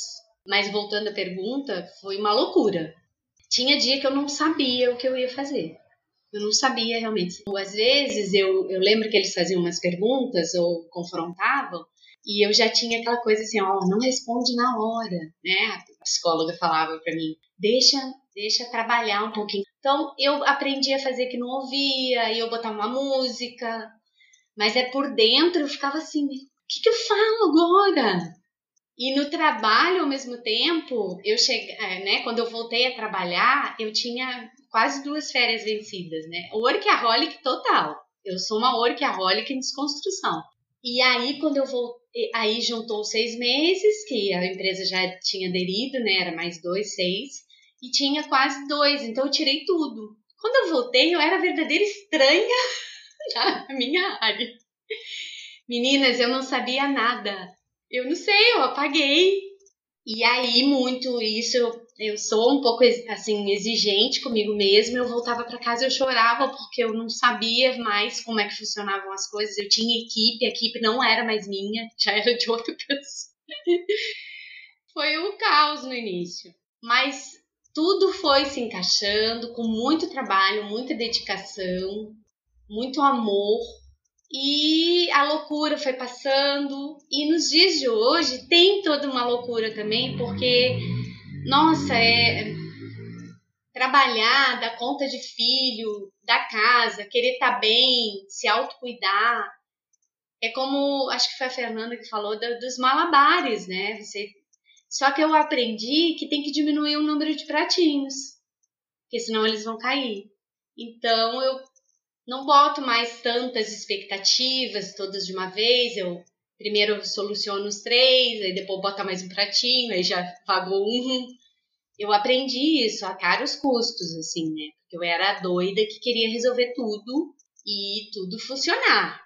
mas voltando à pergunta, foi uma loucura. Tinha dia que eu não sabia o que eu ia fazer. Eu não sabia realmente. Às vezes eu, eu lembro que eles faziam umas perguntas ou confrontavam e eu já tinha aquela coisa assim, ó, não responde na hora, né? A psicóloga falava para mim, deixa, deixa trabalhar um pouquinho. Então eu aprendi a fazer que não ouvia, e eu botar uma música, mas é por dentro eu ficava assim, o que, que eu falo agora? E no trabalho, ao mesmo tempo, eu cheguei, é, né, quando eu voltei a trabalhar, eu tinha quase duas férias vencidas, né? Workaholic total. Eu sou uma workaholic em desconstrução. E aí, quando eu voltei, aí juntou seis meses, que a empresa já tinha aderido, né? Era mais dois, seis, e tinha quase dois, então eu tirei tudo. Quando eu voltei, eu era verdadeira estranha na minha área. Meninas, eu não sabia nada. Eu não sei, eu apaguei. E aí, muito isso, eu sou um pouco assim exigente comigo mesma. Eu voltava para casa, eu chorava porque eu não sabia mais como é que funcionavam as coisas. Eu tinha equipe, a equipe não era mais minha, já era de outra pessoa. foi um caos no início, mas tudo foi se encaixando com muito trabalho, muita dedicação, muito amor e a loucura foi passando. E nos dias de hoje tem toda uma loucura também, porque, nossa, é trabalhar, dar conta de filho, da casa, querer estar tá bem, se autocuidar. É como, acho que foi a Fernanda que falou dos malabares, né? Você, só que eu aprendi que tem que diminuir o número de pratinhos. porque senão eles vão cair. Então eu não boto mais tantas expectativas todas de uma vez. Eu primeiro soluciono os três, aí depois bota mais um pratinho, aí já pagou um. Eu aprendi isso a caros custos, assim, né? Porque eu era a doida que queria resolver tudo e tudo funcionar.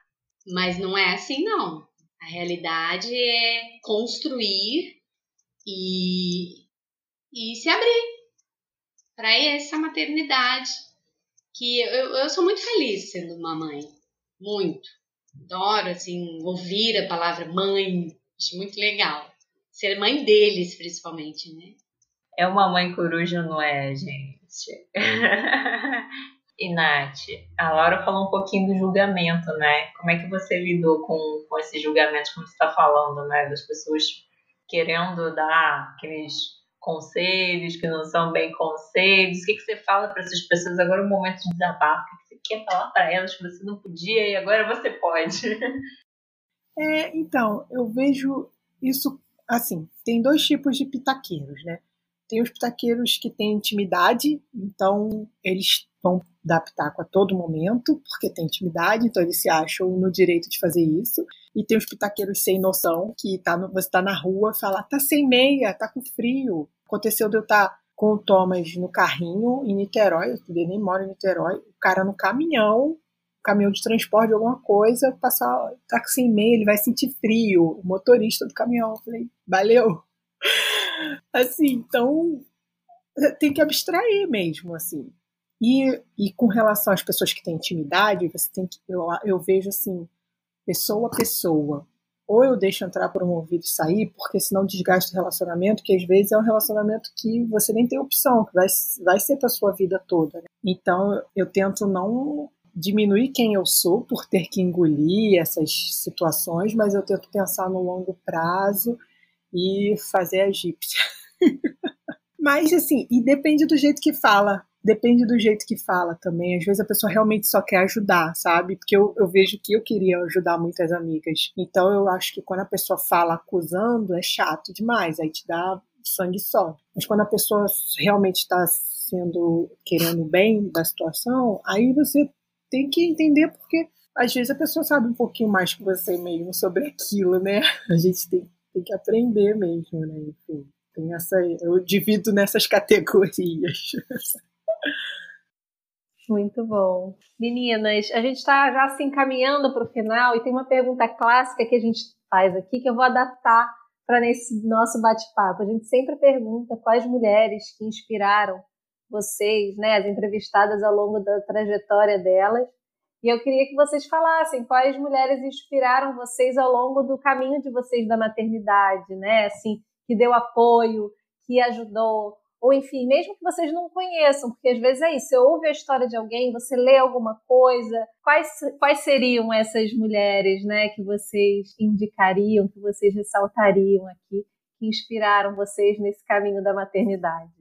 Mas não é assim, não. A realidade é construir e, e se abrir para essa maternidade que eu, eu sou muito feliz sendo uma mãe, muito. Adoro, assim, ouvir a palavra mãe, acho muito legal. Ser mãe deles, principalmente, né? É uma mãe coruja, não é, gente? e Nath, a Laura falou um pouquinho do julgamento, né? Como é que você lidou com, com esse julgamento, como você está falando, né? Das pessoas querendo dar aqueles conselhos que não são bem conselhos? O que, que você fala para essas pessoas agora, um momento de desabafo? O que você quer falar para elas que você não podia e agora você pode? É, então, eu vejo isso assim: tem dois tipos de pitaqueiros, né? Tem os pitaqueiros que têm intimidade, então eles vão dar pitaco a todo momento, porque tem intimidade, então eles se acham no direito de fazer isso. E tem os pitaqueiros sem noção, que tá no, você tá na rua fala, tá sem meia, tá com frio. Aconteceu de eu estar tá com o Thomas no carrinho em Niterói, eu nem moro em Niterói, o cara no caminhão, caminhão de transporte, alguma coisa, passar, tá sem meia, ele vai sentir frio, o motorista do caminhão. Eu falei, valeu. Assim, então tem que abstrair mesmo, assim. E, e com relação às pessoas que têm intimidade, você tem que, eu, eu vejo assim, pessoa a pessoa. Ou eu deixo entrar por um ouvido e sair, porque senão desgasta o relacionamento, que às vezes é um relacionamento que você nem tem opção, que vai, vai ser para sua vida toda. Né? Então eu tento não diminuir quem eu sou por ter que engolir essas situações, mas eu tento pensar no longo prazo e fazer a egípcia. mas assim, e depende do jeito que fala depende do jeito que fala também. Às vezes a pessoa realmente só quer ajudar, sabe? Porque eu, eu vejo que eu queria ajudar muitas amigas. Então eu acho que quando a pessoa fala acusando, é chato demais, aí te dá sangue só. Mas quando a pessoa realmente está sendo querendo bem da situação, aí você tem que entender porque às vezes a pessoa sabe um pouquinho mais que você mesmo sobre aquilo, né? A gente tem, tem que aprender mesmo, né? Enfim, tem essa, eu divido nessas categorias. Muito bom. Meninas, a gente está já se encaminhando para o final e tem uma pergunta clássica que a gente faz aqui que eu vou adaptar para nesse nosso bate-papo. A gente sempre pergunta quais mulheres que inspiraram vocês, né, as entrevistadas ao longo da trajetória delas. E eu queria que vocês falassem quais mulheres inspiraram vocês ao longo do caminho de vocês da maternidade, né? Assim, que deu apoio, que ajudou, ou enfim, mesmo que vocês não conheçam, porque às vezes é isso, você ouve a história de alguém, você lê alguma coisa, quais, quais seriam essas mulheres, né, que vocês indicariam, que vocês ressaltariam aqui, que inspiraram vocês nesse caminho da maternidade?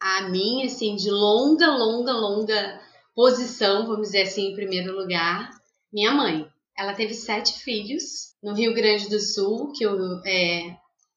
A minha, assim, de longa, longa, longa posição, vamos dizer assim, em primeiro lugar, minha mãe. Ela teve sete filhos no Rio Grande do Sul, que eu, é,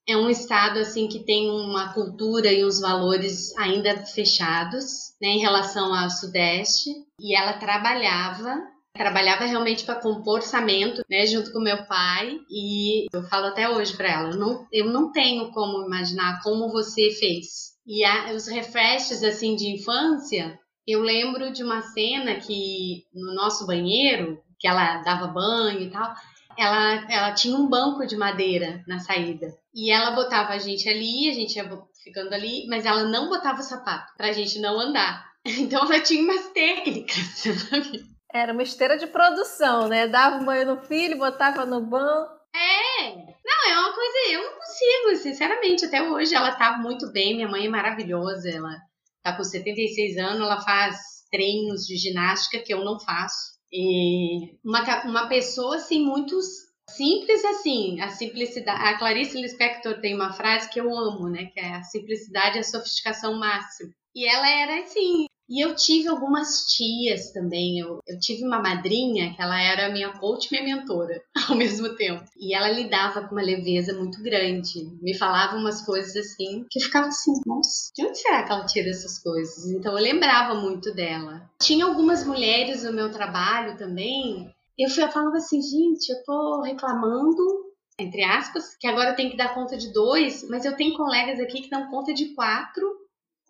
é um estado assim que tem uma cultura e uns valores ainda fechados, né, em relação ao sudeste, e ela trabalhava trabalhava realmente para compor orçamento, né, junto com meu pai, e eu falo até hoje para ela, não, eu não tenho como imaginar como você fez. E a, os refreshes assim de infância, eu lembro de uma cena que no nosso banheiro, que ela dava banho e tal, ela, ela tinha um banco de madeira na saída. E ela botava a gente ali, a gente ia ficando ali, mas ela não botava o sapato pra gente não andar. Então ela tinha umas técnicas, sabe? Era uma esteira de produção, né? Dava um banho no filho, botava no banco. É! Não, é uma coisa, eu não consigo, sinceramente. Até hoje ela tá muito bem, minha mãe é maravilhosa, ela tá com 76 anos, ela faz treinos de ginástica que eu não faço. E uma, uma pessoa assim muito simples assim, a simplicidade. A Clarice Lispector tem uma frase que eu amo, né, que é a simplicidade é a sofisticação máxima. E ela era assim, E eu tive algumas tias também. Eu, eu tive uma madrinha que ela era minha coach e minha mentora ao mesmo tempo. E ela lidava com uma leveza muito grande. Me falava umas coisas assim que eu ficava assim, nossa, de onde será que ela tira essas coisas? Então eu lembrava muito dela. Tinha algumas mulheres no meu trabalho também. Eu, fui, eu falava assim, gente, eu tô reclamando entre aspas, que agora tem que dar conta de dois, mas eu tenho colegas aqui que dão conta de quatro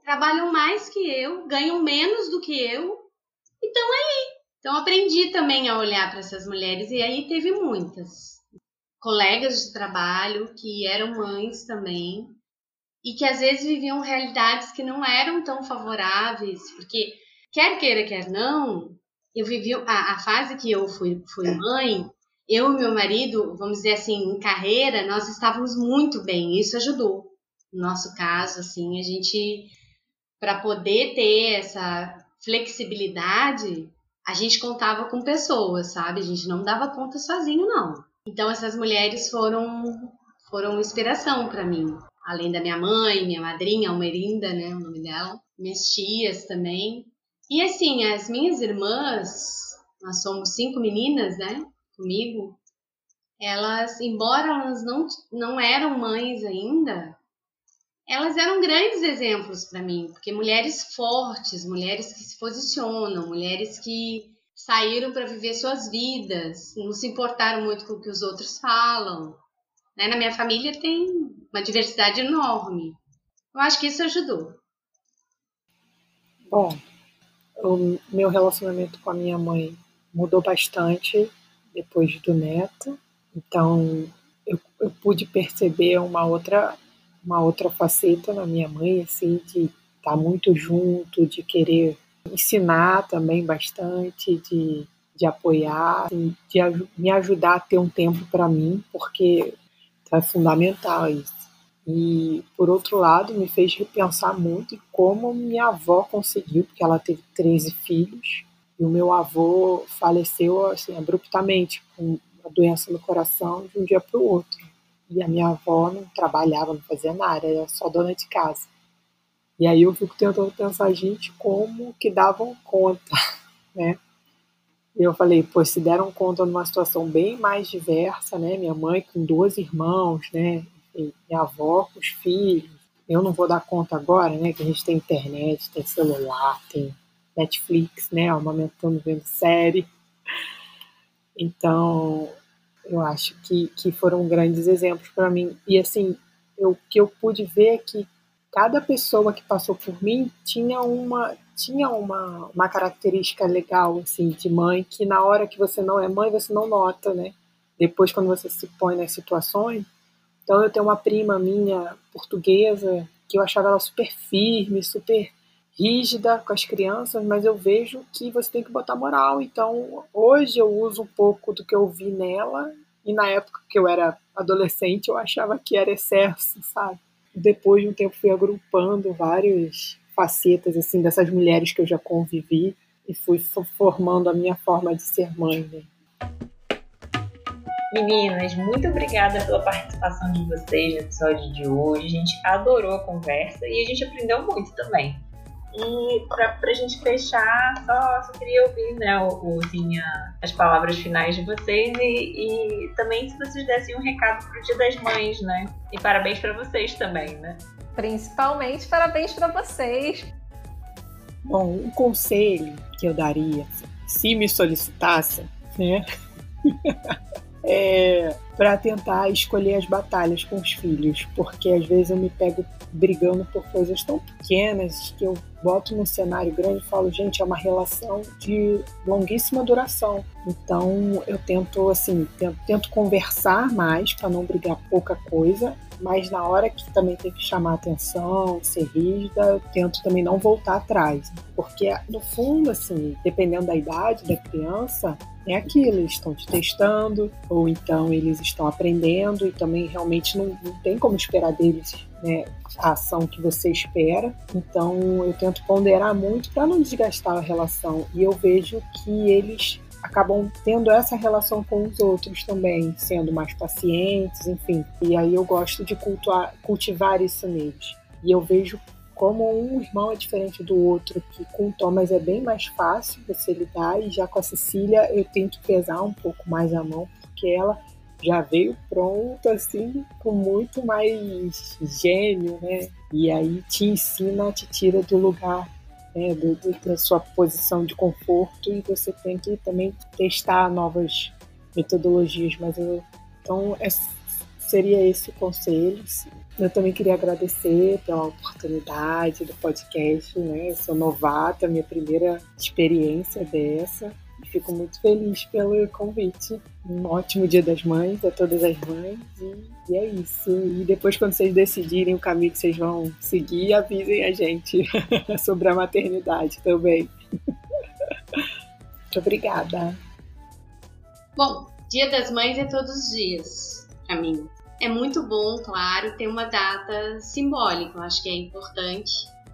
trabalham mais que eu, ganham menos do que eu, e estão aí. Então aprendi também a olhar para essas mulheres e aí teve muitas colegas de trabalho que eram mães também e que às vezes viviam realidades que não eram tão favoráveis, porque quer queira quer não, eu vivi a, a fase que eu fui, fui mãe, eu e meu marido, vamos dizer assim, em carreira, nós estávamos muito bem, isso ajudou. No nosso caso, assim, a gente para poder ter essa flexibilidade, a gente contava com pessoas, sabe? A gente não dava conta sozinho, não. Então essas mulheres foram foram inspiração para mim. Além da minha mãe, minha madrinha, Almerinda, né, o nome dela, minhas tias também. E assim, as minhas irmãs, nós somos cinco meninas, né, comigo. Elas, embora elas não não eram mães ainda, elas eram grandes exemplos para mim, porque mulheres fortes, mulheres que se posicionam, mulheres que saíram para viver suas vidas, não se importaram muito com o que os outros falam. Né? Na minha família tem uma diversidade enorme. Eu acho que isso ajudou. Bom, o meu relacionamento com a minha mãe mudou bastante depois do neto, então eu, eu pude perceber uma outra uma outra faceta na minha mãe, assim, de estar tá muito junto, de querer ensinar também bastante, de, de apoiar, assim, de me ajudar a ter um tempo para mim, porque é fundamental isso. E, por outro lado, me fez repensar muito em como minha avó conseguiu, porque ela teve 13 filhos, e o meu avô faleceu assim, abruptamente, com uma doença no coração, de um dia para o outro. E a minha avó não trabalhava, não fazia nada, era só dona de casa. E aí eu fico tentando pensar, gente, como que davam conta, né? E eu falei, pô, se deram conta numa situação bem mais diversa, né? Minha mãe com dois irmãos, né? E minha avó com os filhos. Eu não vou dar conta agora, né? Que a gente tem internet, tem celular, tem Netflix, né? Amamentando, vendo série. Então, eu acho que, que foram grandes exemplos para mim. E assim, o que eu pude ver é que cada pessoa que passou por mim tinha uma tinha uma, uma característica legal assim de mãe que na hora que você não é mãe você não nota, né? Depois quando você se põe nas situações. Então eu tenho uma prima minha portuguesa que eu achava ela super firme, super rígida com as crianças, mas eu vejo que você tem que botar moral. Então, hoje eu uso um pouco do que eu vi nela, e na época que eu era adolescente eu achava que era excesso, sabe? Depois de um tempo fui agrupando várias facetas assim dessas mulheres que eu já convivi e fui formando a minha forma de ser mãe. Né? Meninas, muito obrigada pela participação de vocês no episódio de hoje. A gente adorou a conversa e a gente aprendeu muito também. E para a gente fechar, só, só, queria ouvir né, o, assim, a, as palavras finais de vocês e, e também se vocês dessem um recado para o Dia das Mães, né? E parabéns para vocês também, né? Principalmente parabéns para vocês. Bom, um conselho que eu daria, se me solicitassem, né? é para tentar escolher as batalhas com os filhos, porque às vezes eu me pego brigando por coisas tão pequenas que eu boto num cenário grande e falo, gente, é uma relação de longuíssima duração. Então eu tento assim, tento, tento conversar mais para não brigar pouca coisa, mas na hora que também tem que chamar atenção, ser rígida, eu tento também não voltar atrás, porque no fundo assim, dependendo da idade da criança, é aquilo, eles estão te testando, ou então eles estão aprendendo e também realmente não, não tem como esperar deles né, a ação que você espera. Então eu tento ponderar muito para não desgastar a relação. E eu vejo que eles acabam tendo essa relação com os outros também, sendo mais pacientes, enfim. E aí eu gosto de cultuar, cultivar isso neles. E eu vejo como um irmão é diferente do outro, que com o Thomas é bem mais fácil você lidar, e já com a Cecília eu tenho que pesar um pouco mais a mão, porque ela já veio pronta, assim, com muito mais gênio, né? E aí te ensina, te tira do lugar, né, do, do, da sua posição de conforto e você tem que também testar novas metodologias. Mas eu, então, é, seria esse o conselho. Eu também queria agradecer pela oportunidade do podcast, né? Eu sou novata, minha primeira experiência dessa. Fico muito feliz pelo convite. Um ótimo Dia das Mães a todas as mães. E, e é isso. E depois, quando vocês decidirem o caminho que vocês vão seguir, avisem a gente sobre a maternidade também. muito obrigada. Bom, Dia das Mães é todos os dias para mim. É muito bom, claro, ter uma data simbólica. Eu acho que é importante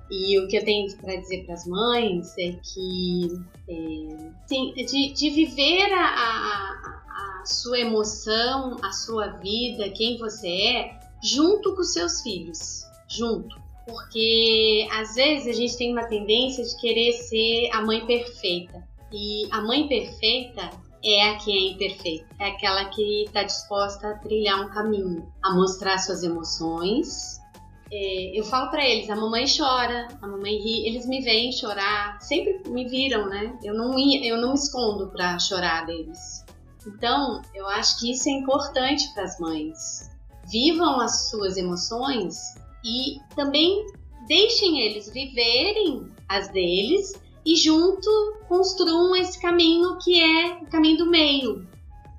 e o que eu tenho para dizer para as mães é que é, de, de, viver a, a, a, sua emoção, a sua vida, quem você é, junto com seus filhos, junto. Porque às vezes a gente tem uma tendência de querer ser a mãe perfeita. E a mãe perfeita é a que é imperfeita, é aquela que está disposta a trilhar um caminho, a mostrar suas emoções, eu falo para eles, a mamãe chora, a mamãe ri, eles me veem chorar, sempre me viram, né? Eu não, eu não me escondo para chorar deles. Então, eu acho que isso é importante para as mães. Vivam as suas emoções e também deixem eles viverem as deles e junto construam esse caminho que é o caminho do meio.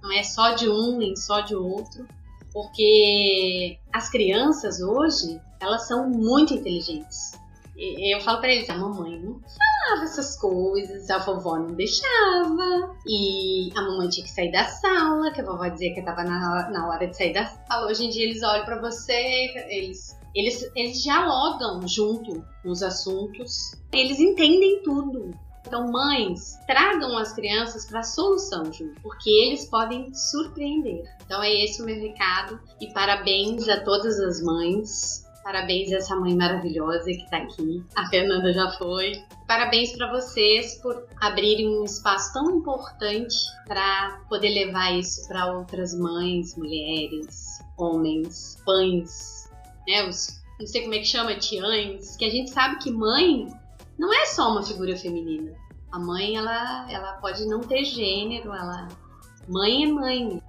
Não é só de um nem só de outro, porque as crianças hoje elas são muito inteligentes. Eu falo para eles, a mamãe não falava essas coisas, a vovó não deixava, e a mamãe tinha que sair da sala, que a vovó dizia que estava na, na hora de sair da sala. Hoje em dia eles olham para você, eles, eles, eles dialogam junto nos assuntos, eles entendem tudo. Então, mães, tragam as crianças para a solução junto, porque eles podem surpreender. Então, é esse o meu recado e parabéns a todas as mães Parabéns a essa mãe maravilhosa que está aqui. A Fernanda já foi. Parabéns para vocês por abrirem um espaço tão importante para poder levar isso para outras mães, mulheres, homens, pães, né? Os, não sei como é que chama, tiães, que a gente sabe que mãe não é só uma figura feminina. A mãe, ela, ela pode não ter gênero, ela mãe é mãe.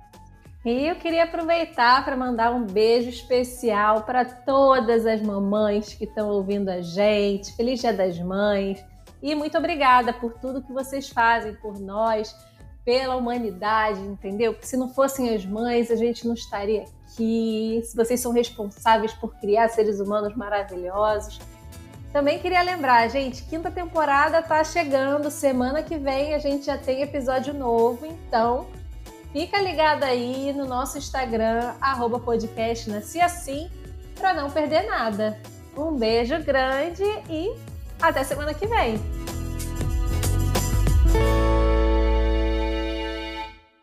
E eu queria aproveitar para mandar um beijo especial para todas as mamães que estão ouvindo a gente. Feliz Dia das Mães. E muito obrigada por tudo que vocês fazem por nós, pela humanidade, entendeu? Porque se não fossem as mães, a gente não estaria aqui. Se vocês são responsáveis por criar seres humanos maravilhosos. Também queria lembrar, gente, quinta temporada tá chegando, semana que vem a gente já tem episódio novo, então Fica ligado aí no nosso Instagram, arroba podcast Nasci Assim, para não perder nada. Um beijo grande e até semana que vem.